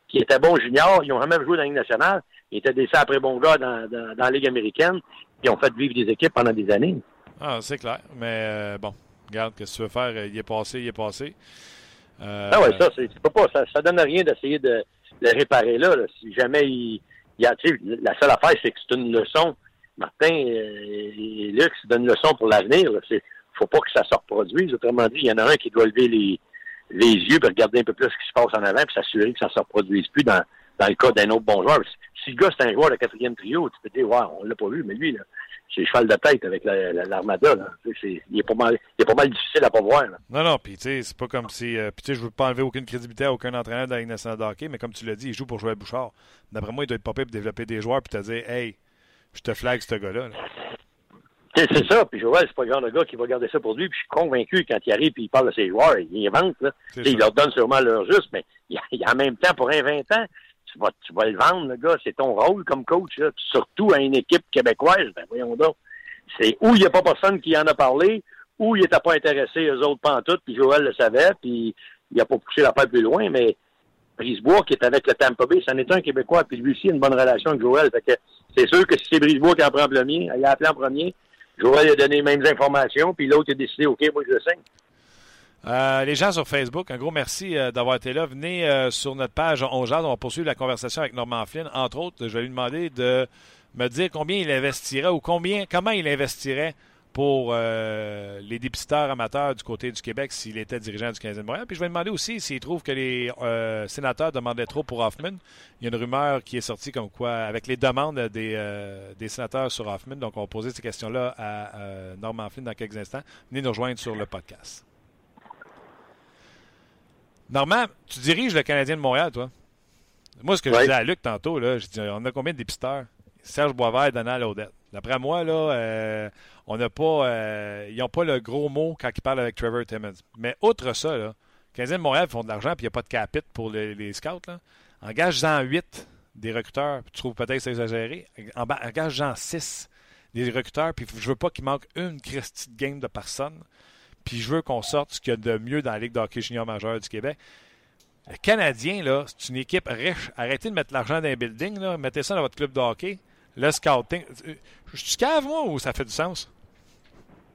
qui étaient bons juniors, ils ont jamais joué dans la Ligue nationale, ils étaient des après bons gars dans, la Ligue américaine, ils ont fait vivre des équipes pendant des années. Ah, c'est clair. Mais euh, bon, regarde, qu'est-ce que tu veux faire? Il est passé, il est passé. Euh, Ah ouais, ça, c'est c'est pas, pas ça, ça donne rien d'essayer de le réparer là, là. Si jamais il, il y a, tu sais, la seule affaire, c'est que c'est une leçon. Martin euh, et Luc, c'est une leçon pour l'avenir. là. C'est, faut pas que ça se reproduise. Autrement dit, il y en a un qui doit lever les, les yeux et regarder un peu plus ce qui se passe en avant puis s'assurer que ça se reproduise plus dans, dans le cas d'un autre bon joueur. Si le gars, c'est un joueur de quatrième trio, tu peux dire, ouais, on l'a pas vu, mais lui, là, c'est cheval de tête avec la- la- l'armada. c'est- il, est pas mal, il est pas mal difficile à pas voir. là. Non, non, puis tu sais, c'est pas comme si. euh, puis tu sais, je veux pas enlever aucune crédibilité à aucun entraîneur de la Ligue nationale de hockey, mais comme tu l'as dit, il joue pour jouer à Bouchard. D'après moi, il doit être popé pour développer des joueurs puis te dire, hey, je te flag ce gars-là. C'est ça, puis Joël, c'est pas le genre de gars qui va garder ça pour lui, puis je suis convaincu quand il arrive et il parle de ses joueurs, il invente, là. Il leur donne sûrement leur juste, mais il, il- en même temps, pour un 20 ans, tu vas, tu vas le vendre, le gars, c'est ton rôle comme coach, là. Surtout à une équipe québécoise, ben voyons donc. C'est où il n'y a pas personne qui en a parlé, ou il n'était pas intéressé, eux autres, pantoute, puis Joël le savait, puis il n'a pas poussé l'affaire plus loin, mais Brisebois, qui est avec le Tampa Bay, c'en est un Québécois, puis lui aussi a une bonne relation avec Joël. Que c'est sûr que si c'est Brisebois qui en prend en premier, il a appelé en premier, Joël a donné les mêmes informations, puis l'autre a décidé, OK, moi je le signe. Euh, les gens sur Facebook, un gros merci euh, d'avoir été là. Venez euh, sur notre page On. On va poursuivre la conversation avec Norman Flynn. Entre autres, je vais lui demander de me dire combien il investirait ou combien, comment il investirait pour les dépisteurs amateurs du côté du Québec s'il était dirigeant du Canadien de Montréal. Puis je vais lui demander aussi s'il trouve que les sénateurs demandaient trop pour Hoffman. Il y a une rumeur qui est sortie comme quoi, avec les demandes des, des sénateurs sur Hoffman. Donc, on va poser ces questions-là à Norman Flynn dans quelques instants. Venez nous rejoindre sur le podcast. Normand, tu diriges le Canadien de Montréal, toi? Moi, ce que je disais à Luc tantôt, là, je dis, on a combien de dépisteurs? Serge Boisvert, Donald Odette. D'après moi, là, euh, on n'a pas, euh, ils n'ont pas le gros mot quand ils parlent avec Trevor Timmons. Mais outre ça, là, les Canadiens de Montréal font de l'argent puis il n'y a pas de capite pour les, les scouts. Là. Engage-en 8 des recruteurs, tu trouves peut-être que c'est exagéré. En- Engage-en 6 des recruteurs, puis je veux pas qu'il manque une Christie de game de personne. Puis je veux qu'on sorte ce qu'il y a de mieux dans la Ligue de hockey junior majeur du Québec. Le Canadien, là, c'est une équipe riche. Arrêtez de mettre l'argent dans un building, là. Mettez ça dans votre club de hockey. Le scouting. Je suis cave, moi, ou ça fait du sens?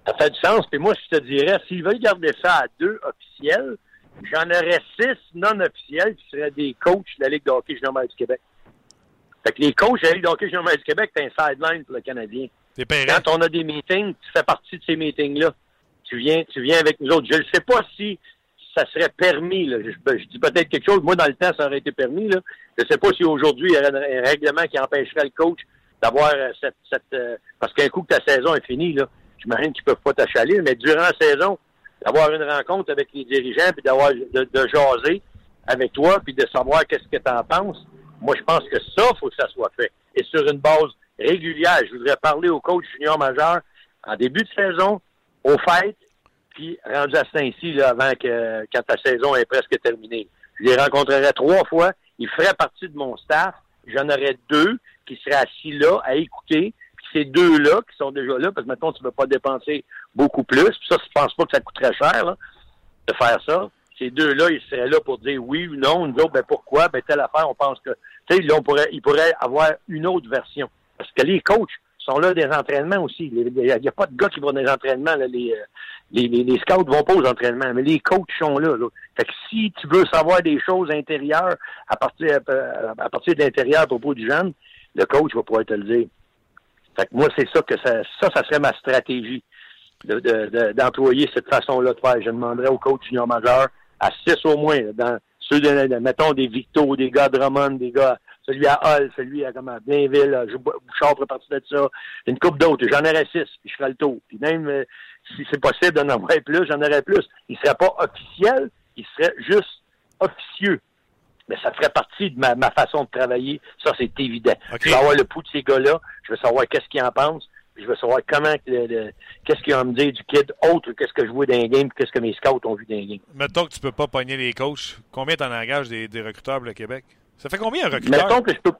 Ça fait du sens. Puis moi, je te dirais, s'ils veulent garder ça à deux officiels, j'en aurais six non officiels qui seraient des coachs de la Ligue de hockey junior du Québec. Fait que les coachs de la Ligue de hockey junior du Québec, c'est un sideline pour le Canadien. Quand on a des meetings, tu fais partie de ces meetings-là. Tu viens, tu viens avec nous autres. Je ne sais pas si ça serait permis. Là. Je, dis peut-être quelque chose. Moi, dans le temps, ça aurait été permis. Je ne sais pas si aujourd'hui, il y aurait un règlement qui empêcherait le coach d'avoir euh, cette... euh, parce qu'un coup que ta saison est finie, là, j'imagine qu'ils ne peuvent pas t'achaler, mais durant la saison, d'avoir une rencontre avec les dirigeants, puis d'avoir de, jaser avec toi, puis de savoir qu'est-ce que tu en penses. Moi, je pense que ça, faut que ça soit fait. Et sur une base régulière. Je voudrais parler au coach junior majeur en début de saison, aux fêtes, puis rendu à Saint-Cy, là, avant que quand ta saison est presque terminée. Je les rencontrerai trois fois. Ils feraient partie de mon staff. J'en aurais deux qui seraient assis là à écouter. Puis ces deux-là qui sont déjà là, parce que maintenant tu ne veux pas dépenser beaucoup plus. Puis ça, je pense pas que ça coûterait cher là, de faire ça. ces deux-là, ils seraient là pour dire oui ou non. Nous autres, ben pourquoi? Ben telle affaire, on pense que, tu sais, ils pourraient avoir une autre version. Parce que les coachs sont là des entraînements aussi. Il n'y a, pas de gars qui vont dans les entraînements. Euh, les, les, les, scouts vont pas aux entraînements, mais les coachs sont là. Fait que si tu veux savoir des choses intérieures à partir, à partir de l'intérieur à propos du jeune, le coach va pouvoir te le dire. Fait que moi, c'est ça que ça, ça, ça serait ma stratégie d'employer de, de, cette façon-là de faire. Je demanderais au coach junior majeur à six au moins, dans ceux de, mettons, des Victo, des gars Drummond, des gars, celui à Hull, celui à, comme à Blainville, Bouchard ferait partie de ça, une coupe d'autres, j'en aurais six, puis je ferais le tour. Puis même, euh, si c'est possible d'en avoir plus, j'en aurais plus. Il serait pas officiel, il serait juste officieux. Mais ça ferait partie de ma, façon de travailler. Ça, c'est évident. Je veux avoir le pouls de ces gars-là. Je veux savoir qu'est-ce qu'ils en pensent. Je veux savoir comment, qu'est-ce qu'ils ont me dire du kid, autre qu'est-ce que je vois dans les games, qu'est-ce que mes scouts ont vu dans les games. Mettons que tu peux pas pogner les coachs. Combien t'en engages des, des recruteurs pour le Québec? Ça fait combien un recruteur? Mettons que je peux,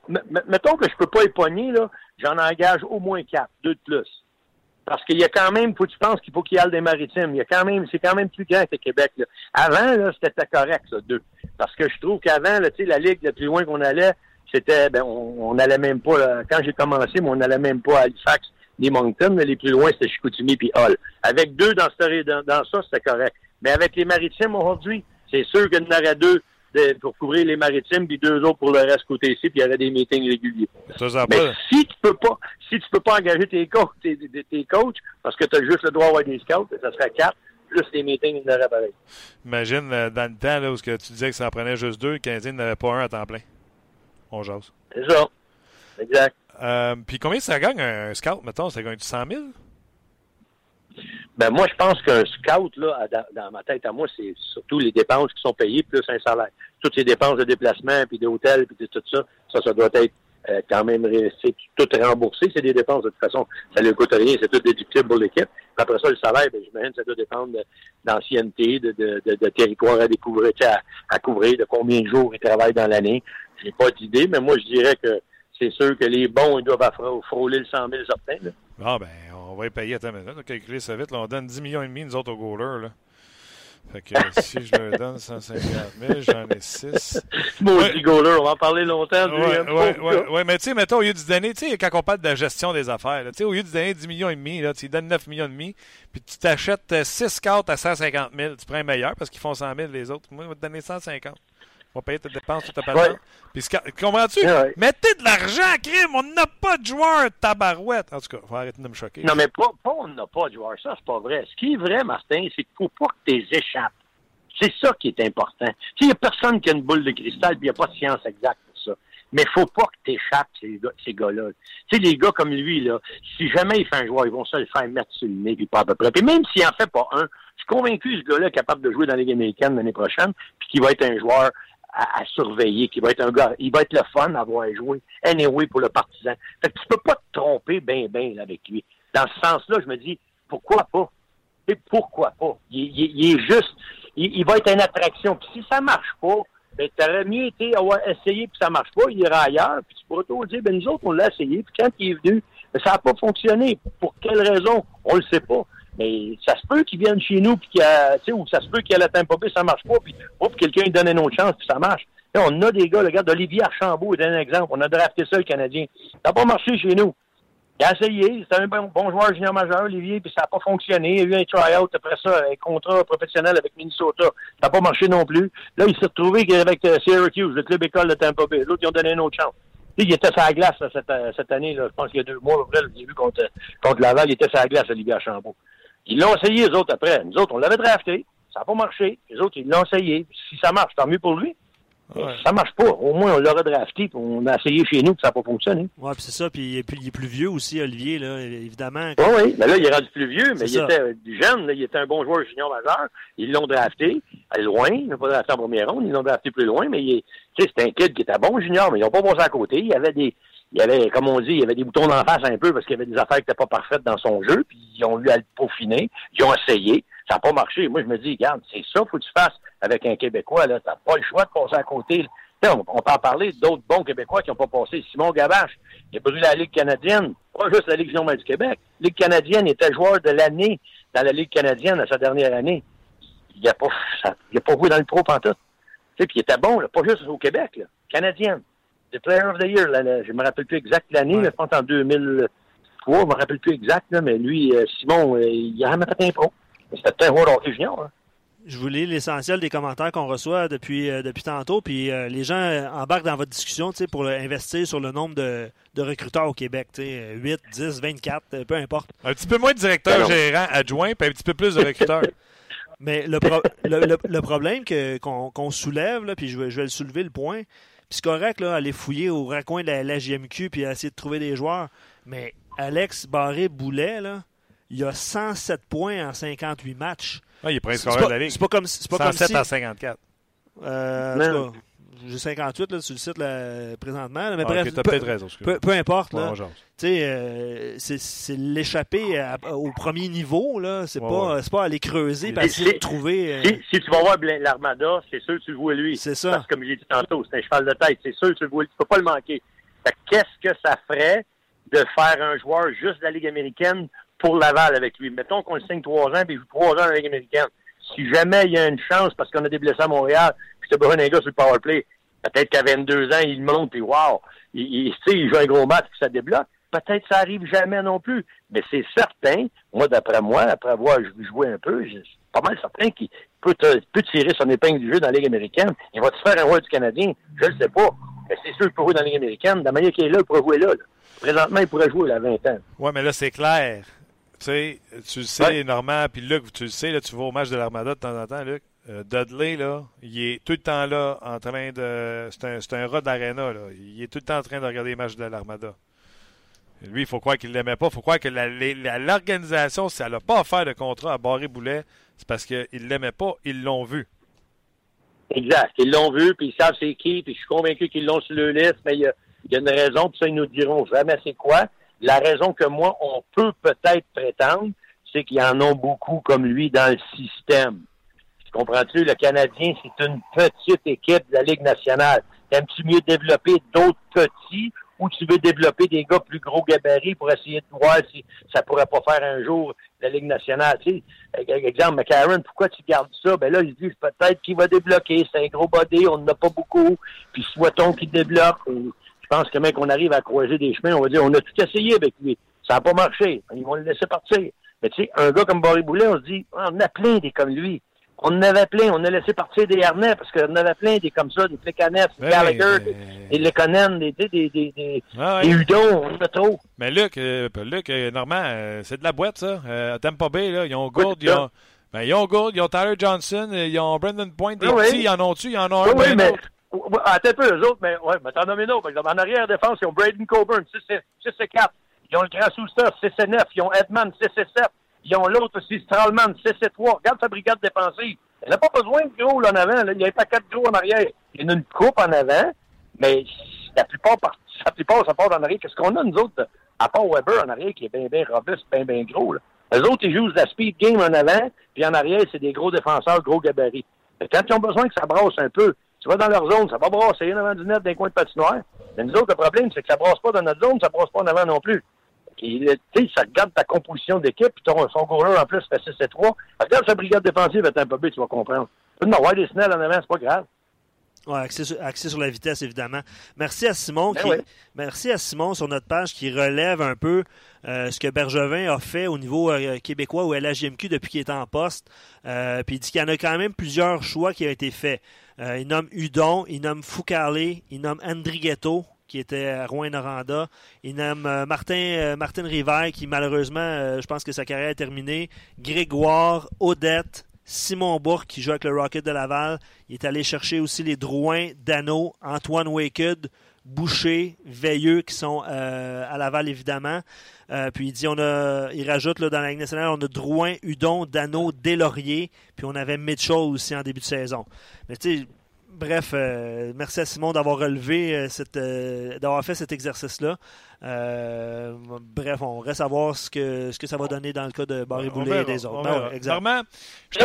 mettons que je peux pas les pogner, là. J'en engage au moins quatre, deux de plus. Parce qu'il y a quand même, faut que tu penses qu'il faut qu'il y ait des maritimes. Il y a quand même, c'est quand même plus grand que Québec. Là. Avant, là, c'était correct, ça, deux. Parce que je trouve qu'avant, sais, la ligue, le plus loin qu'on allait, c'était, ben, on n'allait même pas, quand j'ai commencé, mais on n'allait même pas à Halifax ni Moncton, mais les plus loin, c'était Chicoutimi puis Hall. Avec deux dans, dans, dans ça, c'était correct. Mais avec les maritimes aujourd'hui, c'est sûr qu'il y en aurait deux pour couvrir les maritimes, puis deux autres pour le reste côté ici, puis il y aurait des meetings réguliers. Mais si tu peux pas, si tu peux pas engager tes coachs, tes, tes coachs parce que tu as juste le droit d'avoir des scouts, ça serait quatre, plus les meetings, il y en aurait pareil. Imagine, euh, dans le temps, là, où tu disais que ça en prenait juste deux, le Canadien n'avait pas un à temps plein. On jase. C'est ça. Exact. Euh, puis combien ça gagne un scout, mettons? Ça gagne 100 000? Ben moi, je pense qu'un scout, là, dans, ma tête à moi, c'est surtout les dépenses qui sont payées plus un salaire. Toutes ces dépenses de déplacement, puis d'hôtel, puis de tout ça, ça, ça doit être euh, quand même c'est tout remboursé. C'est des dépenses de toute façon, ça ne coûte rien, c'est tout déductible pour l'équipe. Après ça, le salaire, ben, j'imagine ça doit dépendre d'ancienneté, de, territoire à découvrir, à, couvrir, de combien de jours ils travaillent dans l'année. J'ai pas d'idée, mais moi je dirais que c'est sûr que les bons, ils doivent frôler le 100 000 certains. Ah ben, on va y payer. Attends, on va calculer ça vite. Là, on donne 10 millions et demi, nous autres, au goaler. Là. Fait que si je leur donne 150 000, j'en ai 6. Mon ouais. goaler, on va en parler longtemps. Oui, ouais, ouais, ouais, mais tu sais, mettons, au lieu de donner, tu sais, quand on parle de la gestion des affaires, tu sais, au lieu de donner 10 millions et demi, là, tu donnes 9 millions et demi, puis tu t'achètes 6 cartes à 150 000, tu prends un meilleur parce qu'ils font 100 000 les autres. Moi, je vais te donner 150 va payer tes dépenses, tout ta patente. Puis, comprends-tu? Mettez de l'argent, crime! On n'a pas de joueurs, tabarouette! En tout cas, faut arrêter de me choquer. Non, mais pas, pas on n'a pas de joueurs. Ça, c'est pas vrai. Ce qui est vrai, Martin, c'est qu'il faut pas que tu échappes. C'est ça qui est important. Il n'y a personne qui a une boule de cristal, puis il n'y a pas de science exacte pour ça. Mais il faut pas que tu échappes ces, ces gars-là. Tu sais, les gars comme lui, là, si jamais il fait un joueur, ils vont se le faire mettre sur le nez, puis pas à peu près. Puis même s'il en fait pas un, je suis convaincu que ce gars-là est capable de jouer dans la Ligue américaine l'année prochaine, puis qu'il va être un joueur à, surveiller, qui va être un gars, il va être le fun d'avoir joué, anyway, pour le partisan. Fait que tu peux pas te tromper bien, bien avec lui. Dans ce sens-là, je me dis, pourquoi pas? Et pourquoi pas? Il, est juste, il, va être une attraction. Puis si ça marche pas, ben, t'aurais mieux été avoir essayé puis ça marche pas, il ira ailleurs, puis tu pourrais toujours dire, ben, nous autres, on l'a essayé, puis quand il est venu, ben, ça n'a pas fonctionné. Pour quelle raison? On le sait pas. Mais ça se peut qu'il vienne chez nous, puis qu'il ou ça se peut qu'il y ait la Tampa Bay, ça marche pas, puis oh, quelqu'un lui donne une autre chance, puis ça marche. on a des gars, le gars d'Olivier Archambault est un exemple. On a drafté ça, le Canadien. Ça n'a pas marché chez nous. Il a essayé, c'était un bon, joueur junior majeur, Olivier, puis ça n'a pas fonctionné. Il a eu un try-out après ça, un contrat professionnel avec Minnesota. Ça n'a pas marché non plus. Là, il s'est retrouvé avec euh, Syracuse, le club école de Tampa Bay. L'autre, ils ont donné une autre chance. Il était sur la glace cette, euh, cette année, là, je pense qu'il y a deux mois, après, le début contre, contre Laval, il était sur la glace, Olivier Archambault. Ils l'ont essayé, les autres, après. Nous autres, on l'avait drafté. Ça n'a pas marché. Les autres, ils l'ont essayé. Si ça marche, tant mieux pour lui. Ça marche pas, au moins on l'aurait drafté, on a essayé chez nous, puis ça n'a pas fonctionné. Oui, puis c'est ça, puis il, est plus, il est vieux aussi, Olivier, là, évidemment. Oui, oui, mais là, il est rendu plus vieux, mais il était euh, jeune, là, il était un bon joueur junior majeur. Ils l'ont drafté, à loin, ils n'ont pas drafté en première ronde, ils l'ont drafté plus loin, mais c'est un kid qui était bon junior, mais ils n'ont pas passé à côté. Il y avait des, il y avait, comme on dit, il y avait des boutons d'en face un peu parce qu'il y avait des affaires qui n'étaient pas parfaites dans son jeu, puis ils ont eu à le peaufiner, ils ont essayé, ça n'a pas marché. Moi, je me dis, regarde, c'est ça faut que tu fasses avec un Québécois, là, t'as pas le choix de passer à côté. On, on peut en parler d'autres bons Québécois qui n'ont pas passé. Simon Gabache, il a brûlé la Ligue canadienne, pas juste la Ligue junior du Québec. La Ligue canadienne était joueur de l'année dans la Ligue canadienne à sa dernière année. il n'a pas, a pas joué dans le pro pantoute. Tu sais, puis il était bon, là, pas juste au Québec, là. Canadien. The Player of the Year, là, là, je me rappelle plus exact l'année, là, je pense en 2003, je me rappelle plus exact, là, mais lui, euh, Simon, euh, il a jamais fait un pro. C'était un de hockey junior, hein. Je vous lis l'essentiel des commentaires qu'on reçoit depuis, euh, depuis tantôt, puis euh, les gens embarquent dans votre discussion tu sais, pour euh, investir sur le nombre de, de recruteurs au Québec. tu sais, euh, 8, 10, 24, euh, peu importe. Un petit peu moins de directeur Ben gérant adjoint, puis un petit peu plus de recruteur. [LAUGHS] [LAUGHS] Mais le, pro- le, le- le problème que- qu'on qu'on soulève, là, puis je vais, je vais le soulever le point, c'est correct, là, aller fouiller au raccoin de la, la JMQ puis essayer de trouver des joueurs, mais Alex Barré-Boulet, là, il a 107 points en 58 matchs. Ah, il est C'est scoreur de la Ligue. C'est pas comme, c'est pas comme 107 si... à 54. Euh, en Non. tout cas, j'ai 58 là, sur le site là, présentement. là, mais Ah, bref, ok, t'as peu, peut-être raison. peu, peu importe. Ouais, euh, c'est, l'échapper au premier niveau. là. C'est Ouais, pas, ouais. c'est pas aller creuser et Mais essayer de trouver. euh, Si, si tu vas voir l'Armada, c'est sûr que tu le vois lui. C'est ça. Parce que, comme j'ai dit tantôt, c'est un cheval de tête. C'est sûr que tu le vois. Tu peux pas le manquer. Qu'est-ce que ça ferait de faire un joueur juste de la Ligue américaine pour Laval avec lui? Mettons qu'on le signe trois ans puis il joue trois ans dans la Ligue américaine. Si jamais il y a une chance parce qu'on a des blessés à Montréal puis tu as besoin d'un gars sur le powerplay, peut-être qu'à 22 ans, il monte puis wow, il, il, il joue un gros match puis ça débloque. Peut-être que ça arrive jamais non plus. Mais c'est certain, moi, d'après moi, après avoir joué un peu, suis pas mal certain qu'il peut, peut tirer son épingle du jeu dans la Ligue américaine. Il va te faire un roi du Canadien? Je le sais pas. Mais c'est sûr qu'il peut jouer dans la Ligue américaine. De la manière qu'il est là, il pourrait jouer là. là. Présentement, il pourrait jouer à 20 ans. Ouais, mais là, c'est clair. Tu sais, tu le sais, Ouais. Normand, puis Luc, tu le sais, là, tu vas au match de l'Armada de temps en temps, Luc. Euh, Dudley, là, il est tout le temps là, en train de. C'est un, c'est un rat d'arena, là. Il est tout le temps en train de regarder les matchs de l'Armada. Lui, il faut croire qu'il l'aimait pas. Il faut croire que la- les- la- l'organisation, si elle n'a pas offert de contrat à Barré Boulet, c'est parce qu'ils ne l'aimaient pas, ils l'ont vu. Exact. Ils l'ont vu, puis ils savent c'est qui, puis je suis convaincu qu'ils l'ont sur le liste, mais il y y a une raison, puis ça, ils nous diront jamais c'est quoi. La raison que moi, on peut peut-être prétendre, c'est qu'il y en a beaucoup comme lui dans le système. Comprends-tu? Le Canadien, c'est une petite équipe de la Ligue nationale. T'aimes-tu mieux développer d'autres petits ou tu veux développer des gars plus gros gabarits pour essayer de voir si ça pourrait pas faire un jour la Ligue nationale? Tu sais, e- exemple, McCarron, pourquoi tu gardes ça? Ben là, ils se disent peut-être qu'il va débloquer. C'est un gros body, on n'en a pas beaucoup. Puis souhaitons qu'il débloque. Et Je pense que même qu'on arrive à croiser des chemins, on va dire on a tout essayé avec lui. Ça n'a pas marché. Ils vont le laisser partir. Mais tu sais, un gars comme Barry Boulet, on se dit, Ah, on en a plein des comme lui. On en avait plein. On a laissé partir des Harnais parce qu'on en avait plein des comme ça, des Plekanec, des Gallagher, des, Lekonen, des, des, des, Ah. Hudon. On a trop. Mais Luc, euh, Luc euh, Normand, euh, c'est de la boîte, ça. À Tampa Bay, là, ils ont Gould, ils ont, ben, ils ont Gould, ils ont Tyler Johnson, ils ont Brendan Point, des Ah petits, ils en ont-tu? Ils en ont un, oui, mais. Ouais, Attends un peu, eux autres, mais, ouais, mais t'en. Par en arrière défense, ils ont Braden Coburn, 6 et 4. Ils ont le grand Souster, 6 et 9. Ils ont Edman, 6 et 7. Ils ont l'autre aussi, Stralman, 6 et 3. Regarde sa brigade défensive. Elle n'a pas besoin de gros là, en avant. Il n'y a pas quatre gros en arrière. Il y en a une coupe en avant, mais la plupart, part- la plupart ça part en arrière. Qu'est-ce qu'on a, nous autres, à part Weber en arrière, qui est bien, bien robuste, bien, bien gros. Là? Eux autres, ils jouent de la speed game en avant, puis en arrière, c'est des gros défenseurs, gros gabarits. Mais quand ils ont besoin que ça brasse un peu, tu vas dans leur zone, ça va brasser en avant du net d'un coin de patinoire. Mais nous autres, le problème, c'est que ça brasse pas dans notre zone, ça brasse pas en avant non plus. Sais, ça regarde ta composition d'équipe, puis ton, son goaler en plus fait 6 et 3. Regarde sa brigade défensive à un peu tu vas comprendre. En avoir des snells en avant, c'est pas grave. Ouais, axé sur, axé sur la vitesse, évidemment. Merci à Simon Ben qui, oui. merci à Simon sur notre page qui relève un peu euh, ce que Bergevin a fait au niveau euh, québécois ou LHJMQ depuis qu'il est en poste. Euh, puis il dit qu'il y en a quand même plusieurs choix qui ont été faits. Euh, il nomme Udon, il nomme Foucalé, il nomme Andrighetto qui était à Rouen-Noranda. Il nomme euh, Martin, euh, Rivaire, qui malheureusement, je pense que sa carrière est terminée. Grégoire, Odette, Simon Bourque, qui joue avec le Rocket de Laval. Il est allé chercher aussi les Drouin, Dano, Antoine Waked, Boucher, Veilleux, qui sont euh, à Laval, évidemment. Euh, puis il dit, on a, il rajoute là, dans la Ligue nationale, on a Drouin, Udon, Dano, Deslauriers, puis on avait Mitchell aussi en début de saison. Mais tu sais, Bref, euh, merci à Simon d'avoir relevé euh, cette, euh, d'avoir fait cet exercice-là. Euh, bref, on reste à voir ce que, ce que ça va donner dans le cas de Barry Boulet verra, et des autres. Ben verra. ouais, exact. Normand, je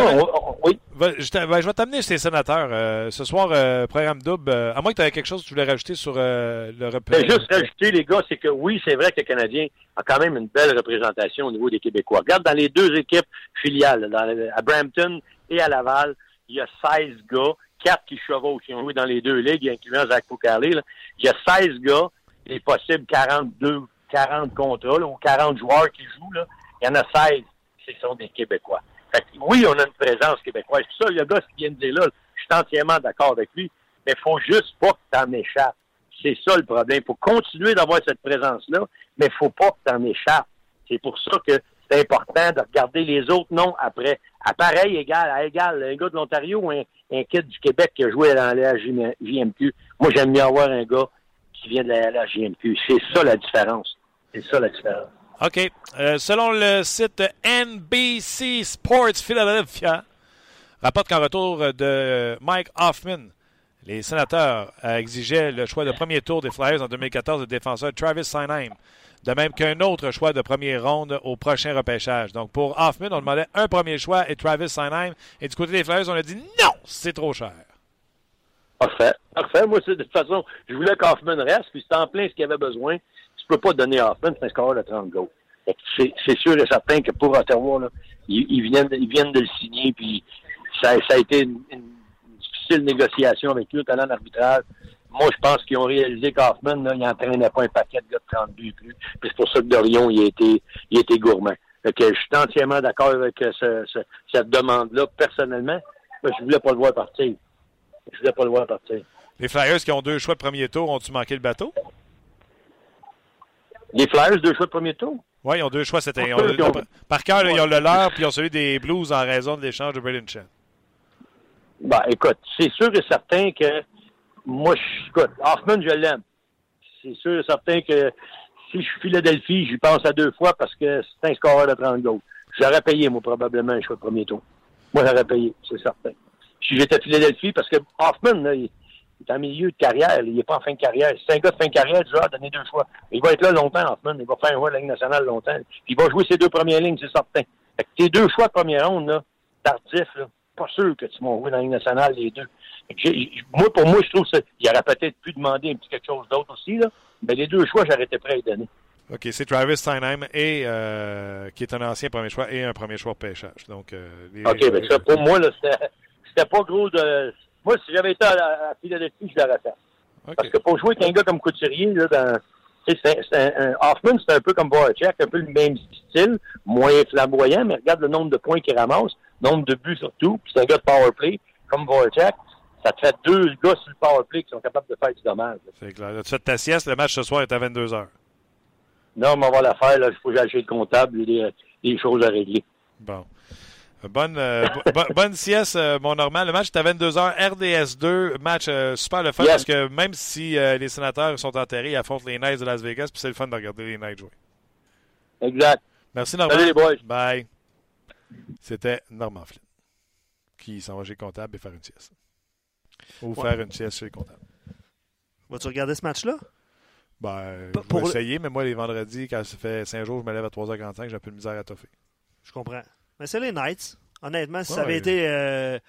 oui. va- je t'a- ben, je vais t'amener chez les sénateurs. euh, ce soir, euh, programme double. euh, à moins que tu avais quelque chose que tu voulais rajouter sur euh, le rep- Ben, juste rajouter, les gars, c'est que oui, c'est vrai que le Canadien a quand même une belle représentation au niveau des Québécois. Regarde dans les deux équipes filiales, dans, à Brampton et à Laval, il y a 16 gars, quatre qui chevauchent, qui ont joué dans les deux ligues, incluant Zach Foucarlé. Il y a 16 gars, il est possible 42, 40 contrats, là, ou 40 joueurs qui jouent. Là. Il y en a 16 qui sont des Québécois. Fait que, oui, on a une présence québécoise. Puis ça, le gars qui vient de dire là, je suis entièrement d'accord avec lui, mais il faut juste pas que tu en échappes. C'est ça le problème. Il faut continuer d'avoir cette présence-là, mais il faut pas que tu en échappes. C'est pour ça que c'est important de regarder les autres noms après. À pareil, égal, à égal, un gars de l'Ontario ou un, un kid du Québec qui a joué dans la JMQ. Moi, j'aime mieux avoir un gars qui vient de la, JMQ. C'est ça la différence. C'est ça la différence. OK. Euh, selon le site NBC Sports Philadelphia, rapporte qu'en retour de Mike Hoffman, les sénateurs exigeaient le choix de premier tour des Flyers en 2014 de défenseur Travis Sinheim, de même qu'un autre choix de première ronde au prochain repêchage. Donc pour Hoffman, on demandait un premier choix et Travis Sinheim. Et du côté des Flyers, on a dit non, c'est trop cher. Parfait. Parfait. Moi, de toute façon, je voulais qu'Hoffman reste, puis c'était en plein ce qu'il avait besoin. Tu peux pas donner Hoffman, c'est un score de 30 goals. C'est sûr et certain que pour Ottawa, ils, viennent, ils viennent de le signer, puis ça, ça a été une, difficile négociation avec lui talent d'arbitrage. Moi, je pense qu'ils ont réalisé qu'Hoffman, il n'entraînait pas un paquet de gars de 30 buts plus. Puis c'est pour ça que Dorion, il a été, il a gourmand. Fait que je suis entièrement d'accord avec ce, cette demande-là, personnellement. Mais je voulais pas le voir partir. Je voulais pas le voir partir. Les Flyers qui ont deux choix de premier tour, ont-tu manqué le bateau? Les Flyers, deux choix de premier tour? Oui, ils ont deux choix. C'était, par cœur, ils ont le leur, puis ils ont celui des Blues en raison de l'échange de Braden Chen. Ben, écoute, c'est sûr et certain que moi, je, écoute, Hoffman, je l'aime. C'est sûr et certain que si je suis Philadelphie, j'y pense à deux fois parce que c'est un score de 30 goals. J'aurais payé, moi, probablement, un choix de premier tour. Moi, j'aurais payé, c'est certain. Si j'étais Philadelphie, parce que Hoffman, là, il, est en milieu de carrière, il n'est pas en fin de carrière. C'est un gars de fin de carrière, vas donner deux choix. Il va être là longtemps, Hoffman. Il va faire un rôle de la Ligue nationale longtemps. Puis il va jouer ses deux premières lignes, c'est certain. Fait que tes deux choix de première ronde, là, tardif, là, pas sûr que tu m'as joué dans la Ligue nationale, les deux. Moi, pour moi, je trouve qu'il aurait peut-être pu demander un petit quelque chose d'autre aussi, là. Mais les deux choix, j'aurais été prêt à les donner. OK, c'est Travis Steinheim et euh, qui est un ancien premier choix et un premier choix pêchage. Donc, euh, OK, mais ça, pour moi, là, c'était pas gros de. Moi, si j'avais été à, Philadelphie, je l'aurais fait. Parce que pour jouer avec un gars comme Couturier, là, dans. C'est un, Hoffman, c'est un peu comme Voracek, un peu le même style, moins flamboyant, mais regarde le nombre de points qu'il ramasse, nombre de buts surtout, puis c'est un gars de power play, comme Voracek. Ça te fait deux gars sur le power play qui sont capables de faire du dommage. C'est clair. Tu fais ta sieste, le match ce soir est à 22 h Non, mais on va la faire, là. Il faut que j'aille chez le comptable, il y a des choses à régler. Bon. Bonne, euh, [LAUGHS] bonne sieste, euh, mon normal. Le match est à 22h, RDS2. Match euh, super le fun parce que même si les sénateurs sont enterrés, ils affrontent les Knights de Las Vegas, puis c'est le fun de regarder les Knights jouer. Exact. Merci, Norman. Salut, les boys. Bye. C'était Norman Flynn qui s'en va chez le comptable et faire une sieste. Ou faire une sieste chez le comptable. Vas-tu regarder ce match-là? Ben, je vais essayer, mais moi, les vendredis, quand ça fait 5 jours, je me lève à 3h45, j'ai un peu de misère à toffer. Je comprends. Mais c'est les Knights. Honnêtement, si ça avait été, euh,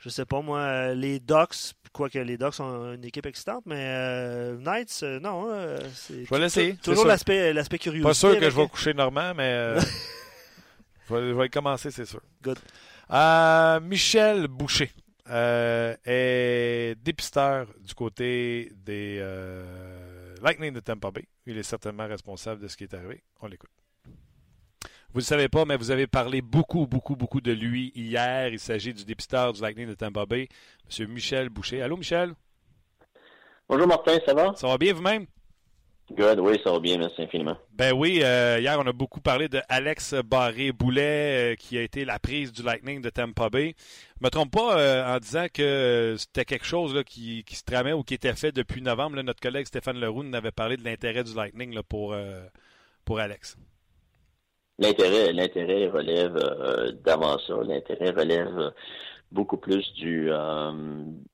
je sais pas moi, les Ducks, quoique les Ducks sont une équipe excitante, mais euh, Knights, euh, non. c'est je vais laisser. Toujours l'aspect curieux. Pas sûr que je vais coucher Normand, mais [LAUGHS] je, vais, je, vais, commencer, c'est sûr. Good. Michel Boucher est dépisteur du côté des Lightning de Tampa Bay. Il est certainement responsable de ce qui est arrivé. On l'écoute. Vous ne le savez pas, mais vous avez parlé beaucoup, beaucoup, beaucoup de lui hier. Il s'agit du dépisteur du Lightning de Tampa Bay, M. Michel Boucher. Allô, Michel? Bonjour, Martin, ça va? Ça va bien vous-même? Good, oui, ça va bien, merci infiniment. Ben oui, euh, hier, on a beaucoup parlé de Alex Barré-Boulet, euh, qui a été la prise du Lightning de Tampa Bay. Je me trompe pas euh, en disant que c'était quelque chose qui, se tramait ou qui était fait depuis novembre. notre collègue Stéphane Leroux nous avait parlé de l'intérêt du Lightning pour, pour Alex. L'intérêt, l'intérêt relève euh, d'avant ça. L'intérêt relève euh, beaucoup plus du, euh,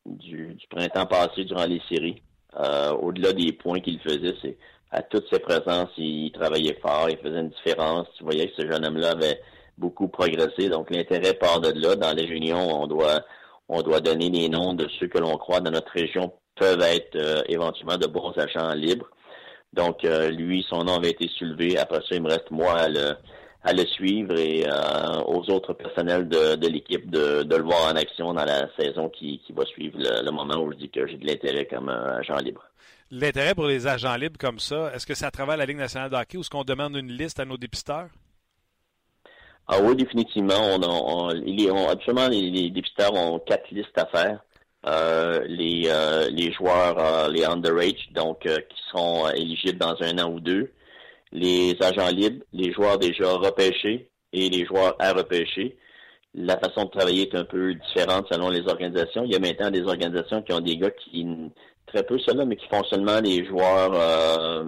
du, printemps passé durant les séries. Au-delà des points qu'il faisait, c'est à toutes ses présences, il, travaillait fort, il faisait une différence. Tu voyais que ce jeune homme-là avait beaucoup progressé. Donc l'intérêt part de là. Dans les réunions, on doit on doit donner les noms de ceux que l'on croit dans notre région peuvent être éventuellement de bons agents libres. Donc, lui, son nom avait été soulevé. Après ça, il me reste moi le, à le suivre et aux autres personnels de, l'équipe de, le voir en action dans la saison qui, va suivre le, moment où je dis que j'ai de l'intérêt comme agent libre. L'intérêt pour les agents libres comme ça, est-ce que à travers la Ligue nationale de hockey ou est-ce qu'on demande une liste à nos dépisteurs? Ah oui, définitivement. On, on, absolument, les, dépisteurs ont quatre listes à faire. Euh, les, euh, les joueurs, euh, les underage, donc qui sont éligibles dans un an ou deux, les agents libres, les joueurs déjà repêchés et les joueurs à repêcher. La façon de travailler est un peu différente selon les organisations. Il y a maintenant des organisations qui ont des gars qui, très peu cela, mais qui font seulement les joueurs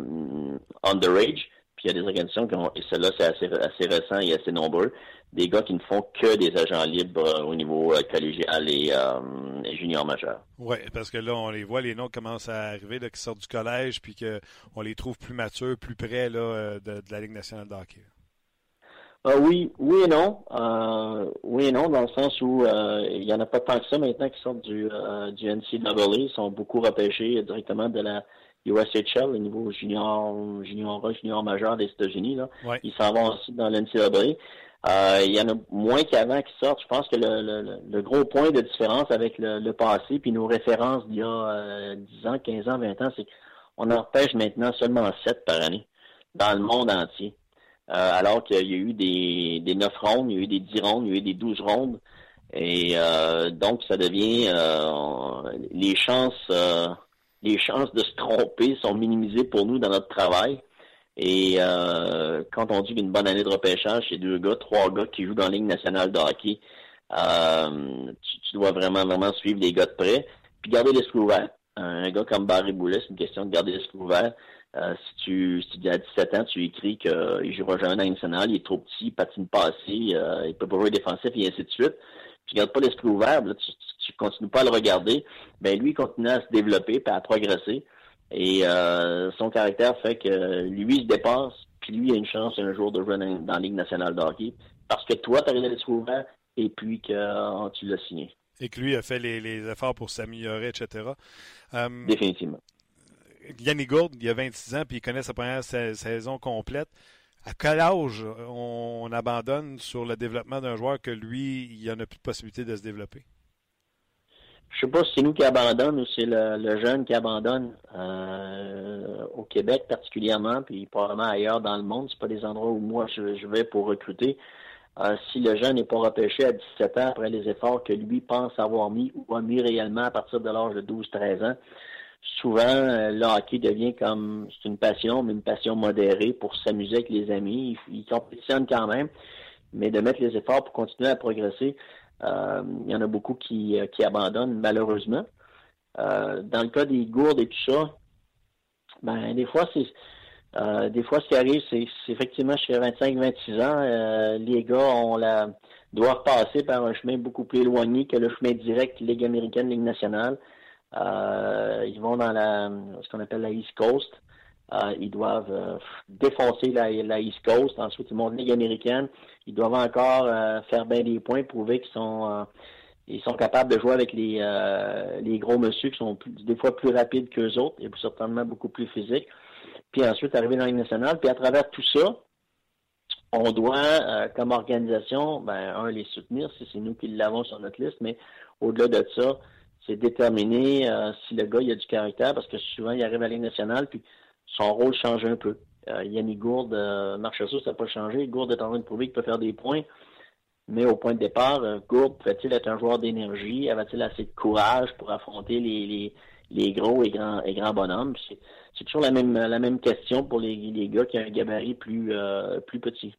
underage il y a des organisations qui ont, et cela c'est assez, assez récent et assez nombreux, des gars qui ne font que des agents libres euh, au niveau euh, collégial et, euh, junior majeur. Oui, parce que là, on les voit, les noms commencent à arriver, là, qui sortent du collège, puis qu'on les trouve plus matures, plus près là, de, la Ligue nationale de hockey. oui, oui et non. oui et non, dans le sens où il n'y en a pas tant que ça maintenant qui sortent du, du NCAA. Ils sont beaucoup repêchés directement de la USHL, le niveau junior, junior junior majeur des États-Unis. Là. Ils s'en vont aussi dans l'NCAA. Euh, il y en a moins qu'avant qui sortent. Je pense que le, le, gros point de différence avec le, passé, puis nos références d'il y a euh, 10 ans, 15 ans, 20 ans, c'est qu'on en repêche maintenant seulement 7 par année dans le monde entier. Euh, alors qu'il y a eu des, des 9 rondes, il y a eu des 10 rondes, il y a eu des 12 rondes. Et euh, donc, ça devient les chances les chances de se tromper sont minimisées pour nous dans notre travail. Et euh, quand on dit qu'une bonne année de repêchage, c'est deux gars, trois gars qui jouent dans la Ligue nationale de hockey, euh, tu, dois vraiment, vraiment suivre les gars de près. Puis garder l'esprit ouvert. Un gars comme Barry Boulet, c'est une question de garder l'esprit ouvert. Euh, si tu si à 17 ans, tu écris qu'il jouera jamais dans la nationale, il est trop petit, il patine pas assez, il peut pas jouer défensif et ainsi de suite tu gardes pas l'esprit ouvert, là, tu, tu, continues pas à le regarder, ben lui il continue à se développer et à progresser. Et euh, son caractère fait que lui il se dépasse, puis lui il a une chance un jour de jouer dans, la Ligue nationale de hockey. Parce que toi, tu as l'esprit ouvert et puis que euh, tu l'as signé. Et que lui a fait les, efforts pour s'améliorer, etc. Euh, Définitivement. Yannick Gourde, il a 26 ans, puis il connaît sa première saison complète à quel âge on, abandonne sur le développement d'un joueur que lui, il n'y en a plus de possibilité de se développer? Je sais pas si c'est nous qui abandonne ou c'est le, jeune qui abandonne euh, au Québec particulièrement, puis probablement ailleurs dans le monde. C'est pas des endroits où moi je, vais pour recruter. Euh, si le jeune n'est pas repêché à 17 ans après les efforts que lui pense avoir mis ou a mis réellement à partir de l'âge de 12-13 ans, souvent, euh, le hockey devient comme, c'est une passion, mais une passion modérée pour s'amuser avec les amis. Ils, compétitionnent quand même, mais de mettre les efforts pour continuer à progresser, il y en a beaucoup qui, euh, abandonnent, malheureusement. dans le cas des gourdes et tout ça, ben, des fois, c'est, des fois, ce qui arrive, c'est, effectivement chez 25-26 ans, les gars ont la, doivent passer par un chemin beaucoup plus éloigné que le chemin direct Ligue américaine, Ligue nationale. Euh, ils vont dans la, ce qu'on appelle la East Coast. Euh, ils doivent euh, défoncer la, East Coast. Ensuite, ils montent Ligue américaine. Ils doivent encore faire bien des points, prouver qu'ils sont ils sont capables de jouer avec les, les gros monsieur qui sont des fois plus rapides qu'eux autres et certainement beaucoup plus physiques. Puis ensuite, arriver dans la Ligue nationale. Puis à travers tout ça, on doit, comme organisation, ben, un, les soutenir, si c'est nous qui l'avons sur notre liste, mais au-delà de ça, c'est déterminer euh, si le gars il a du caractère, parce que souvent il arrive à la nationale, puis son rôle change un peu. Euh, Yannick Gourde, euh, Marchessault, ça n'a pas changé. Gourde est en train de prouver qu'il peut faire des points. Mais au point de départ, euh, Gourde peut-il être un joueur d'énergie? Avait-il assez de courage pour affronter les, les, les gros et grands, et grands bonhommes? C'est toujours la même, la même question pour les, les gars qui ont un gabarit plus, plus petit.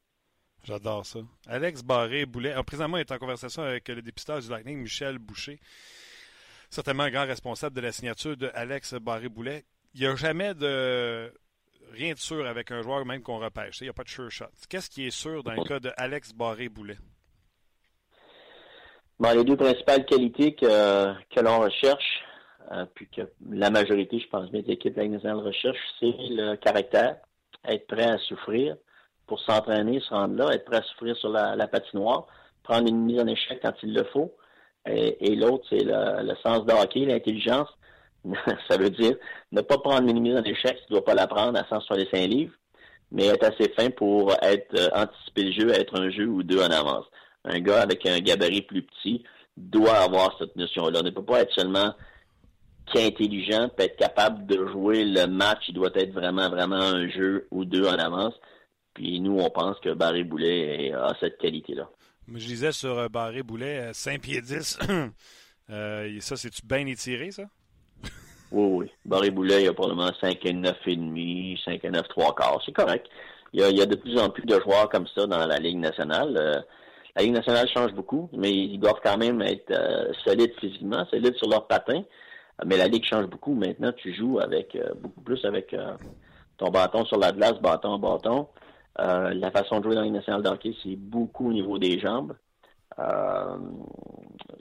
J'adore ça. Alex Barré-Boulet. Présentement, il est en conversation avec le dépistage du Lightning, Michel Boucher certainement un grand responsable de la signature de Alex Barré-Boulet. Il n'y a jamais de rien de sûr avec un joueur même qu'on repêche. Il n'y a pas de sure shot. Qu'est-ce qui est sûr dans le cas de Alex Barré-Boulet? les deux principales qualités que, que l'on recherche, euh, puis que la majorité, je pense, des équipes nationales recherchent, c'est le caractère, être prêt à souffrir pour s'entraîner, se rendre là, être prêt à souffrir sur la, la patinoire, prendre une mise en échec quand il le faut, et, l'autre, c'est le, sens de hockey, l'intelligence. [LAUGHS] ça veut dire ne pas prendre une mise en échec, tu ne dois pas la prendre à 165 livres, mais être assez fin pour être anticiper le jeu, être un jeu ou deux en avance. Un gars avec un gabarit plus petit doit avoir cette notion-là. On ne peut pas être seulement qui est intelligent, peut être capable de jouer le match. Il doit être vraiment, vraiment un jeu ou deux en avance. Puis nous, on pense que Barry Boulet a cette qualité-là. Je disais sur euh, Barré Boulet, 5 euh, pieds 10. [CLEARS THROAT] euh, ça, c'est-tu bien étiré, ça? Oui, oui. Barré Boulet, il y a probablement 5 et 9 et demi, 5 et 9, 3 quarts. C'est correct. Il y, a, de plus en plus de joueurs comme ça dans la Ligue nationale. Euh, la Ligue nationale change beaucoup, mais ils doivent quand même être solides physiquement, solides sur leur patin. Mais la Ligue change beaucoup. Maintenant, tu joues avec beaucoup plus avec ton bâton sur la glace, bâton bâton. Euh, la façon de jouer dans les nationale d'hockey, c'est beaucoup au niveau des jambes. Euh,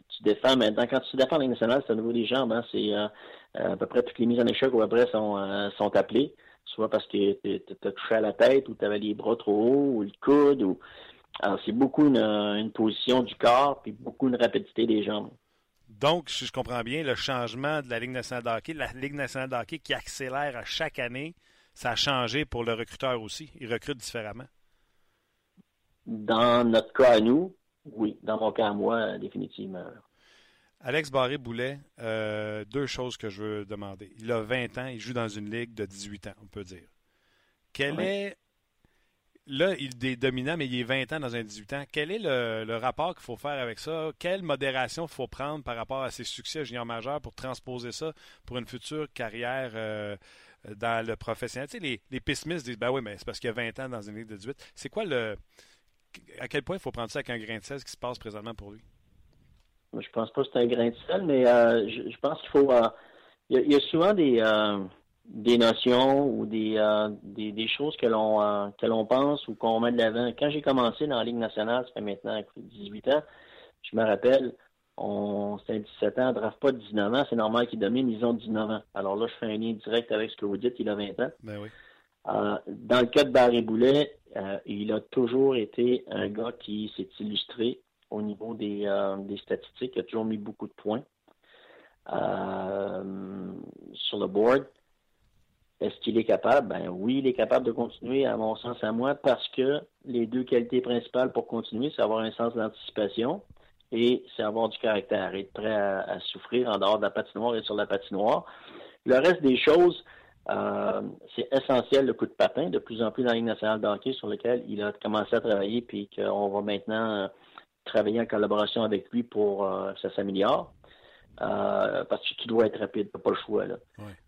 tu défends maintenant, quand tu défends dans les nationales, c'est au niveau des jambes. Hein, c'est euh, à peu près toutes les mises en échec ou après sont, sont appelées, soit parce que tu as touché à la tête ou tu avais les bras trop hauts ou le coude. Ou... Alors, c'est beaucoup une, position du corps puis beaucoup une rapidité des jambes. Donc, si je comprends bien, le changement de la Ligue nationale d'hockey, la Ligue nationale d'hockey qui accélère à chaque année, ça a changé pour le recruteur aussi. Il recrute différemment. Dans notre cas à nous, oui. Dans mon cas à moi, définitivement. Alex Barré-Boulet, euh, deux choses que je veux demander. Il a 20 ans, il joue dans une ligue de 18 ans, on peut dire. Quel est. Là, il est dominant, mais il est 20 ans dans un 18 ans. Quel est le, rapport qu'il faut faire avec ça? Quelle modération il faut prendre par rapport à ses succès junior majeurs pour transposer ça pour une future carrière euh, dans le professionnel? Tu sais, les, les pessimistes disent, ben oui, mais c'est parce qu'il y a 20 ans dans une ligue de 18. C'est quoi le... À quel point il faut prendre ça avec un grain de sel, ce qui se passe présentement pour lui? Je pense pas que c'est un grain de sel, mais euh, je, pense qu'il faut... Euh, il, y a, souvent des, euh, des notions ou des, des, des, choses que l'on que l'on pense ou qu'on met de l'avant. Quand j'ai commencé dans la Ligue nationale, ça fait maintenant 18 ans, je me rappelle, on, c'est un 17 ans, on draft pas 19 ans, c'est normal qu'ils dominent, ils ont 19 ans. Alors là, je fais un lien direct avec ce que vous dites, il a 20 ans. Ben oui. Euh, dans le cas de Barry Boulet, euh, il a toujours été un gars qui s'est illustré au niveau des, euh, statistiques, il a toujours mis beaucoup de points sur le board. Est-ce qu'il est capable? Ben oui, il est capable de continuer, à mon sens à moi, parce que les deux qualités principales pour continuer, c'est avoir un sens d'anticipation et c'est avoir du caractère, être prêt à, souffrir en dehors de la patinoire et sur la patinoire. Le reste des choses, euh, c'est essentiel le coup de patin, de plus en plus dans la Ligue nationale de sur lequel il a commencé à travailler, puis qu'on va maintenant euh, travailler en collaboration avec lui pour euh, que ça s'améliore. parce que tu dois être rapide, tu n'as pas le choix. Là.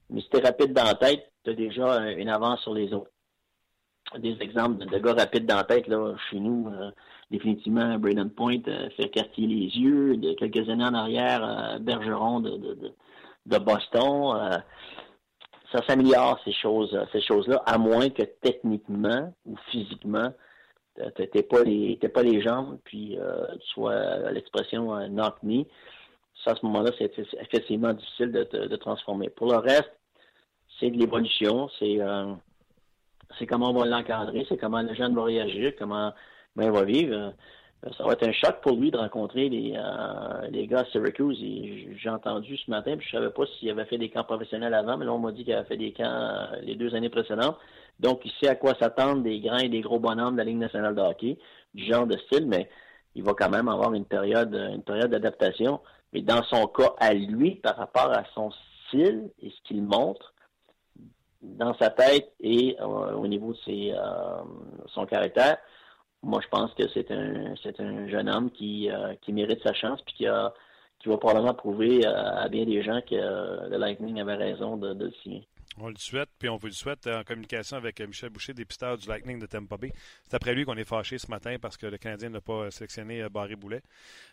Mais si tu es rapide dans la tête, tu as déjà une avance sur les autres. Des exemples de, gars rapides dans la tête, là, chez nous, définitivement, Braden Point fait quartier les yeux. De quelques années en arrière, Bergeron de, de, de, Boston. Euh, ça s'améliore, ces choses, ces choses-là, à moins que techniquement ou physiquement, t'es pas les pas les jambes, puis soit l'expression knock me. Ça, à ce moment-là, c'est effectivement difficile de, de, transformer. Pour le reste, c'est de l'évolution, c'est c'est comment on va l'encadrer, c'est comment le jeune va réagir, comment ben, il va vivre. Euh, ça va être un choc pour lui de rencontrer les, euh, les gars à Syracuse. J'ai entendu ce matin, puis je savais pas s'il avait fait des camps professionnels avant, mais là, on m'a dit qu'il avait fait des camps euh, les deux années précédentes. Donc, il sait à quoi s'attendre des grands et des gros bonhommes de la Ligue nationale de hockey, du genre de style, mais il va quand même avoir une période, une période d'adaptation. Mais dans son cas, à lui, par rapport à son style et ce qu'il montre, dans sa tête et au niveau de ses, son caractère, moi, je pense que c'est un, jeune homme qui, euh, qui mérite sa chance puis qui va probablement prouver euh, à bien des gens que euh, le Lightning avait raison de, le signer. On le souhaite, puis on vous le souhaite en communication avec Michel Boucher, dépisteur du Lightning de Tampa Bay. C'est après lui qu'on est fâché ce matin parce que le Canadien n'a pas sélectionné Barry Boulet.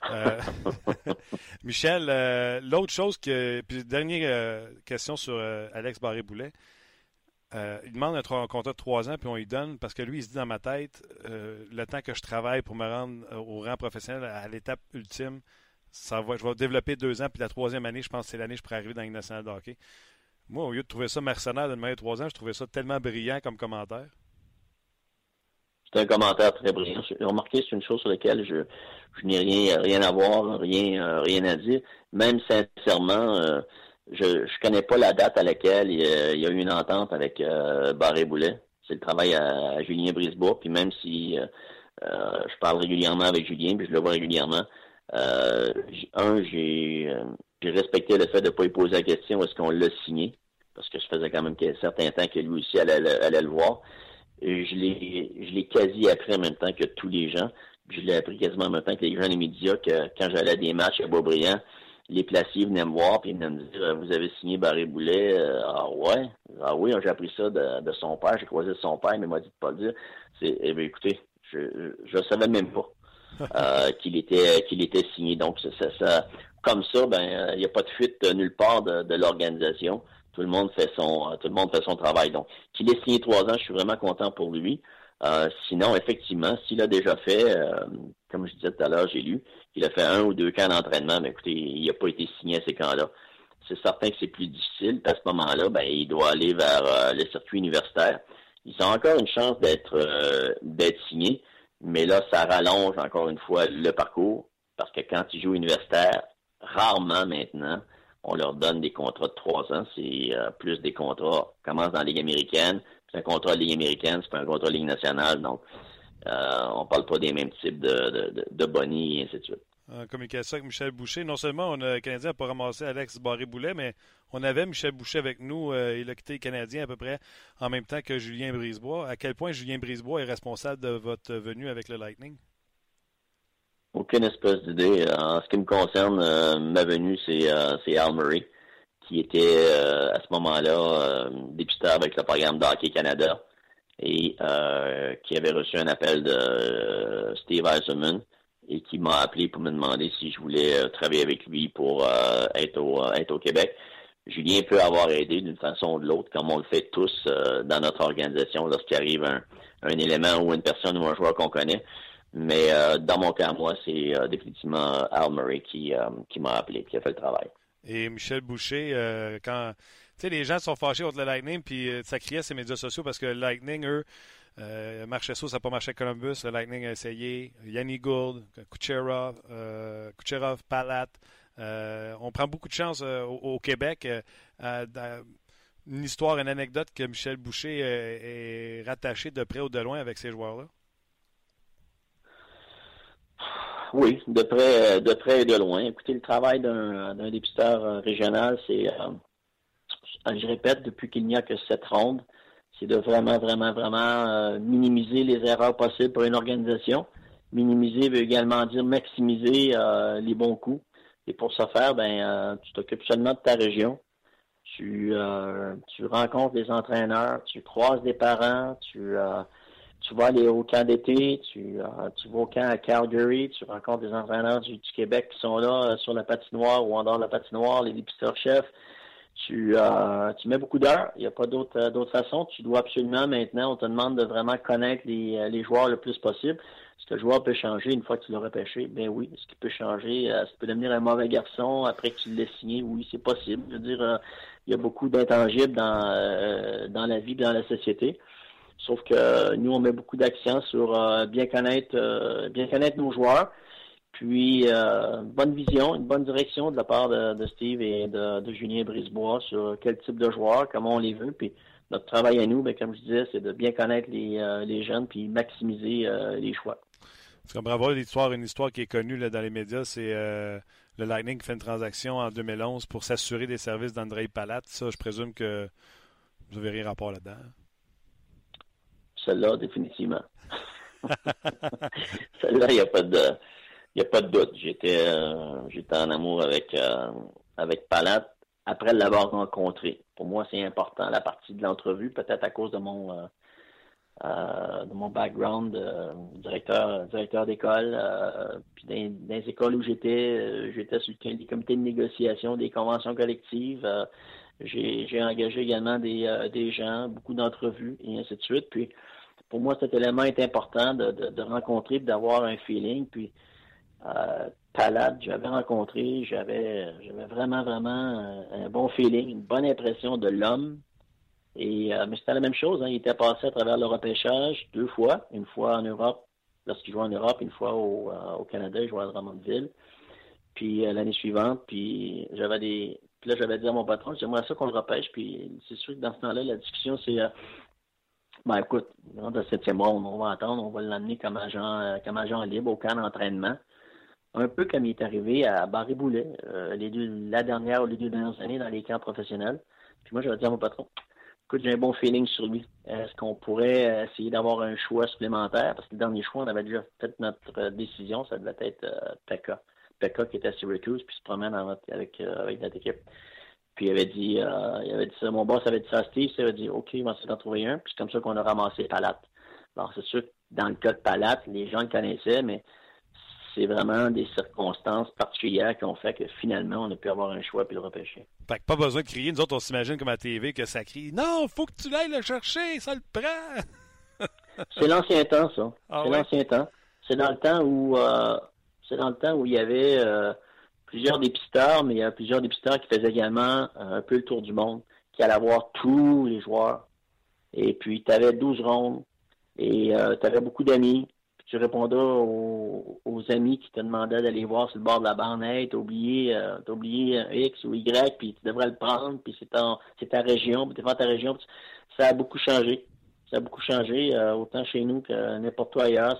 [LAUGHS] Michel, l'autre chose que. Puis dernière question sur Alex Barry Boulet. Euh, il demande un, contrat de trois ans, puis on lui donne, parce que lui, il se dit dans ma tête, euh, le temps que je travaille pour me rendre euh, au rang professionnel, à l'étape ultime, ça va, je vais développer deux ans, puis la troisième année, je pense que c'est l'année que je pourrais arriver dans une nationale de hockey. Moi, au lieu de trouver ça mercenaire de demander trois ans, je trouvais ça tellement brillant comme commentaire. C'est un commentaire très brillant. Remarquez, c'est une chose sur laquelle je, je n'ai rien, rien à voir, rien, rien à dire. Même sincèrement, je ne connais pas la date à laquelle il y, a, eu une entente avec euh, Barré Boulet. c'est le travail à, Julien Brisebois. Puis même si je parle régulièrement avec Julien, puis je le vois régulièrement, un, j'ai respecté le fait de ne pas lui poser la question est-ce qu'on l'a signé, parce que je faisais quand même un certain temps que lui aussi allait, allait le voir. Je l'ai quasi appris en même temps que tous les gens. Je l'ai appris quasiment en même temps que les gens des médias que quand j'allais à des matchs à Beaubriand, les placiers venaient me voir et venaient me dire Vous avez signé Barry Boulet euh, Ah ouais Ah oui, j'ai appris ça de, son père, j'ai croisé son père, mais il m'a dit de pas le dire. C'est eh bien, écoutez, je ne savais même pas [LAUGHS] euh, qu'il était qu'il était signé. Donc ça, ça, comme ça, ben il n'y a pas de fuite nulle part de, de l'organisation. Tout le monde fait son tout le monde fait son travail. Donc, qu'il ait signé trois ans, je suis vraiment content pour lui. Euh, sinon, effectivement, s'il a déjà fait, euh, comme je disais tout à l'heure, j'ai lu, qu'il a fait un ou deux camps d'entraînement, mais écoutez, il n'a pas été signé à ces camps-là. C'est certain que c'est plus difficile. À ce moment-là, ben, il doit aller vers euh, le circuit universitaire. Ils ont encore une chance d'être d'être signé, mais là, ça rallonge encore une fois le parcours, parce que quand ils jouent universitaire, rarement maintenant, on leur donne des contrats de trois ans. C'est plus des contrats, commencent dans la Ligue américaine, c'est un contrat de Ligue américaine, c'est pas un contrat de Ligue nationale, donc euh, on parle pas des mêmes types de, de, de, bonnies et ainsi de suite. En communication avec Michel Boucher, non seulement on a, le Canadien n'a pas ramassé Alex Barré-Boulet, mais on avait Michel Boucher avec nous. Euh, il a quitté le Canadien à peu près en même temps que Julien Brisebois. À quel point Julien Brisebois est responsable de votre venue avec le Lightning? Aucune espèce d'idée. En ce qui me concerne, euh, ma venue, c'est euh, Al Murray qui était euh, à ce moment-là euh, député avec le programme d'Hockey Canada et euh, qui avait reçu un appel de Steve Eisenman et qui m'a appelé pour me demander si je voulais travailler avec lui pour être, au, être au Québec. Julien peut avoir aidé d'une façon ou de l'autre, comme on le fait tous dans notre organisation lorsqu'il arrive un, un, élément ou une personne ou un joueur qu'on connaît. Mais dans mon cas, moi, c'est définitivement Al Murray qui, qui m'a appelé, qui a fait le travail et Michel Boucher, euh, quand les gens sont fâchés contre le Lightning, puis euh, ça criait sur les médias sociaux parce que le Lightning, eux, euh, marchait ça, n'a pas marché à Columbus. Le Lightning a essayé. Yanni Gould, Kucherov, euh, Kucherov Palat. on prend beaucoup de chance au, Québec. une histoire, une anecdote que Michel Boucher est rattaché de près ou de loin avec ces joueurs-là? Oui, de près, de près et de loin. Écoutez, le travail d'un dépisteur euh, régional, c'est, euh, je répète, depuis qu'il n'y a que cette ronde, c'est de vraiment, vraiment, vraiment euh, minimiser les erreurs possibles pour une organisation. Minimiser veut également dire maximiser les bons coups. Et pour ce faire, ben, tu t'occupes seulement de ta région. Tu, tu rencontres les entraîneurs, tu croises des parents, tu tu vas aller au camp d'été, tu, euh, tu vas au camp à Calgary, tu rencontres des entraîneurs du, Québec qui sont là euh, sur la patinoire ou en dehors de la patinoire, les dépisteurs-chefs. Tu, euh, tu mets beaucoup d'heures, il n'y a pas d'autre d'autre façon. Tu dois absolument maintenant, on te demande de vraiment connaître les, les joueurs le plus possible. Est-ce que le joueur peut changer une fois que tu l'as repêché? Ben oui. Est-ce qu'il peut changer? Est-ce qu'il peut devenir un mauvais garçon après que tu signé? Oui, c'est possible. Je veux dire, il y a beaucoup d'intangibles dans, dans la vie, dans la société. Sauf que nous, on met beaucoup d'accent sur euh, bien connaître euh, bien connaître nos joueurs. Puis euh, une bonne vision, une bonne direction de la part de, Steve et de, Julien Brisebois sur quel type de joueurs, comment on les veut. Puis notre travail à nous, bien, comme je disais, c'est de bien connaître les, les jeunes puis maximiser les choix. Tu comprends l'histoire, une histoire qui est connue là, dans les médias, c'est le Lightning qui fait une transaction en 2011 pour s'assurer des services d'André Palat. Ça, je présume que vous avez rien rapport là-dedans. Celle-là, définitivement. [LAUGHS] Celle-là, il n'y a pas de il a pas de doute. J'étais euh, j'étais en amour avec euh, avec Palat après l'avoir rencontré. Pour moi, c'est important la partie de l'entrevue, peut-être à cause de mon euh, de mon background directeur directeur d'école. puis dans, les écoles où j'étais, j'étais sur le des comités de négociation, des conventions collectives. J'ai engagé également des, des gens, beaucoup d'entrevues et ainsi de suite. Puis pour moi, cet élément est important de, de, de rencontrer, d'avoir un feeling. Puis, euh, Palade, j'avais rencontré, j'avais, j'avais vraiment, vraiment un, bon feeling, une bonne impression de l'homme. Et euh, mais c'était la même chose. Hein. Il était passé à travers le repêchage deux fois, une fois en Europe, lorsqu'il jouait en Europe, une fois au, euh, au Canada, il jouait à Drummondville. Puis euh, l'année suivante, puis j'avais des. Puis là, j'avais dit à mon patron, j'aimerais ça qu'on le repêche. Puis c'est sûr que dans ce temps-là, la discussion, c'est Ben écoute, dans le septième round, on va attendre, on va l'amener comme agent, euh, comme agent libre au camp d'entraînement. Un peu comme il est arrivé à Barry Boulet, euh, la dernière ou les deux dernières années dans les camps professionnels. Puis moi, je vais dire à mon patron, écoute, j'ai un bon feeling sur lui. Est-ce qu'on pourrait essayer d'avoir un choix supplémentaire? Parce que le dernier choix, on avait déjà fait notre décision, ça devait être euh, Pekka. Qui était à Syracuse, puis se promène avec, avec notre équipe. Puis il avait dit, euh, il avait dit ça, mon boss avait dit ça à Steve, il avait dit, OK, il va essayer d'en trouver un. Puis c'est comme ça qu'on a ramassé Palate. Alors c'est sûr que dans le cas de Palate, les gens le connaissaient, mais c'est vraiment des circonstances particulières qui ont fait que finalement, on a pu avoir un choix puis le repêcher. Fait que pas besoin de crier. Nous autres, on s'imagine comme à la TV que ça crie Non, faut que tu l'ailles le chercher, ça le prend. c'est l'ancien temps, ça. Ah c'est l'ancien temps. C'est dans le temps où euh, c'est dans le temps où il y avait euh, plusieurs dépisteurs, mais il y a plusieurs dépisteurs qui faisaient également euh, un peu le tour du monde, qui allaient voir tous les joueurs. Et puis, tu avais 12 rondes et euh, tu avais beaucoup d'amis. Puis tu répondais aux, amis qui te demandaient d'aller voir sur le bord de la bande. Hey, t'as oublié, euh, oublié X ou Y, puis tu devrais le prendre, puis c'est ta, région, puis t'es dans ta région. Ça a beaucoup changé. Ça a beaucoup changé, autant chez nous que n'importe où ailleurs.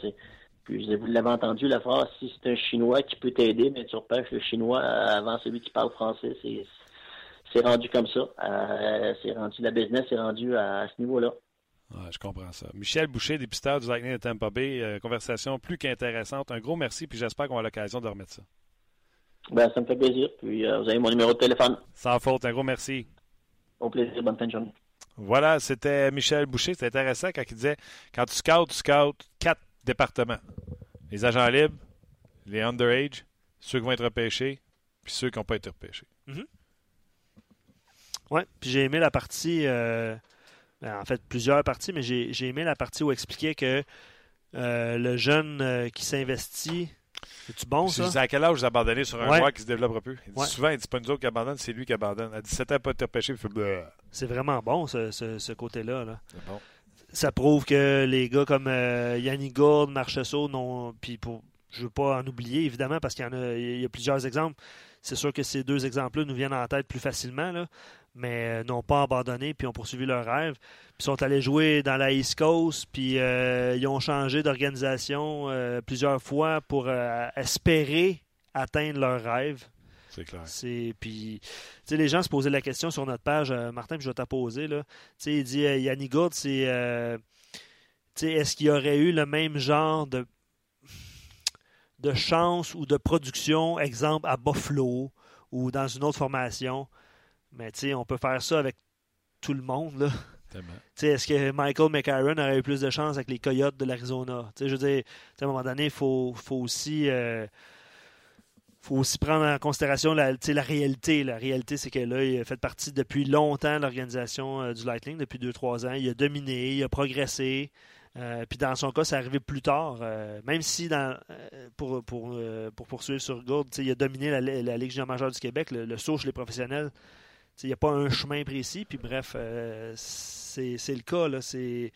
Puis vous l'avez entendu, la phrase, si c'est un Chinois qui peut t'aider, mais tu repêches le Chinois avant celui qui parle français. C'est rendu comme ça. Euh, c'est rendu, la business est rendu à, ce niveau-là. je comprends ça. Michel Boucher, dépisteur du Lightning de Tampa Bay, euh, conversation plus qu'intéressante. Un gros merci, puis j'espère qu'on a l'occasion de remettre ça. Ben, ça me fait plaisir. Puis euh, vous avez mon numéro de téléphone. Sans faute, un gros merci. Au plaisir, bonne fin de journée. Voilà, c'était Michel Boucher. C'était intéressant quand il disait quand tu scoutes, tu scoutes quatre départements. Les agents libres, les underage, ceux qui vont être repêchés, puis ceux qui n'ont pas été repêchés. Mm-hmm. Oui, puis j'ai aimé la partie, euh, ben, en fait plusieurs parties, mais j'ai aimé la partie où expliquait que euh, le jeune euh, qui s'investit, c'est-tu bon, ça? C'est à quel âge vous abandonnez sur un joueur qui se développe un peu? Il dit souvent, il dit pas nous autres qui abandonnent, c'est lui qui abandonne. À 17 ans, pas été repêché, il fait C'est vraiment bon, ce, ce, côté-là. Là. C'est bon ça prouve que les gars comme euh, Yannick Gourde, Marchessault, non, puis pour, je veux pas en oublier évidemment parce qu'il y en a, y a plusieurs exemples. C'est sûr que ces deux exemples-là nous viennent en tête plus facilement, mais euh, n'ont pas abandonné puis ont poursuivi leur rêve. Puis sont allés jouer dans la East Coast, puis euh, ils ont changé d'organisation plusieurs fois pour espérer atteindre leur rêve. C'est clair. Puis, les gens se posaient la question sur notre page, euh, Martin, puis je vais t'en poser. Là. il dit euh, Yannick Gourde, c'est. Euh, est-ce qu'il y aurait eu le même genre de, de chance ou de production, exemple à Buffalo ou dans une autre formation? Mais on peut faire ça avec tout le monde. Là. Est-ce que Michael McCarron aurait eu plus de chance avec les Coyotes de l'Arizona? Je veux dire, à un moment donné, il faut, faut, aussi faut aussi prendre en considération la, la réalité. La réalité, c'est que là, il a fait partie depuis longtemps de l'organisation euh, du Lightning, depuis 2-3 ans. Il a dominé, il a progressé. Euh, puis dans son cas, c'est arrivé plus tard. Euh, même si, dans, pour, pour, pour, poursuivre sur Gould, il a dominé la, la Ligue majeure du Québec, le, le saut chez les professionnels. Il n'y a pas un chemin précis. Puis bref, c'est le cas. Là, c'est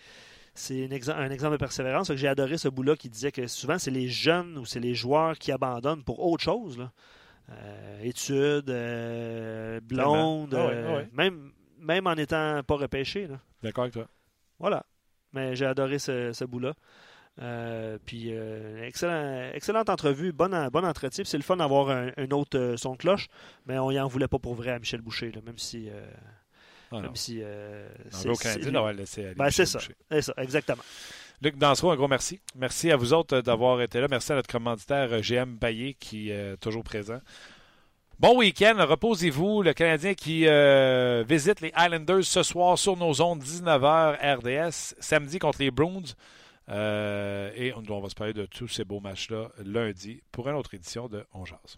c'est un, exemple de persévérance. J'ai adoré ce bout-là qui disait que souvent, c'est les jeunes ou c'est les joueurs qui abandonnent pour autre chose. Euh, études, euh, blondes, ah euh, Même, même en n'étant pas repêché. D'accord avec toi. Voilà. Mais j'ai adoré ce, bout-là. puis, excellent, excellente entrevue, bon, bon entretien. C'est le fun d'avoir un, autre son de cloche, mais on y en voulait pas pour vrai à Michel Boucher, même si ah, Même si. Euh, c'est aucun laisser ben, C'est ça. C'est ça, exactement. Luc Dansereau, un gros merci. Merci à vous autres d'avoir été là. Merci à notre commanditaire euh, GM Baillé qui est toujours présent. Bon week-end, reposez-vous. Le Canadien qui euh, visite les Islanders ce soir sur nos ondes 19h RDS, samedi contre les Bruins. et on, va se parler de tous ces beaux matchs-là lundi pour une autre édition de On Jazz.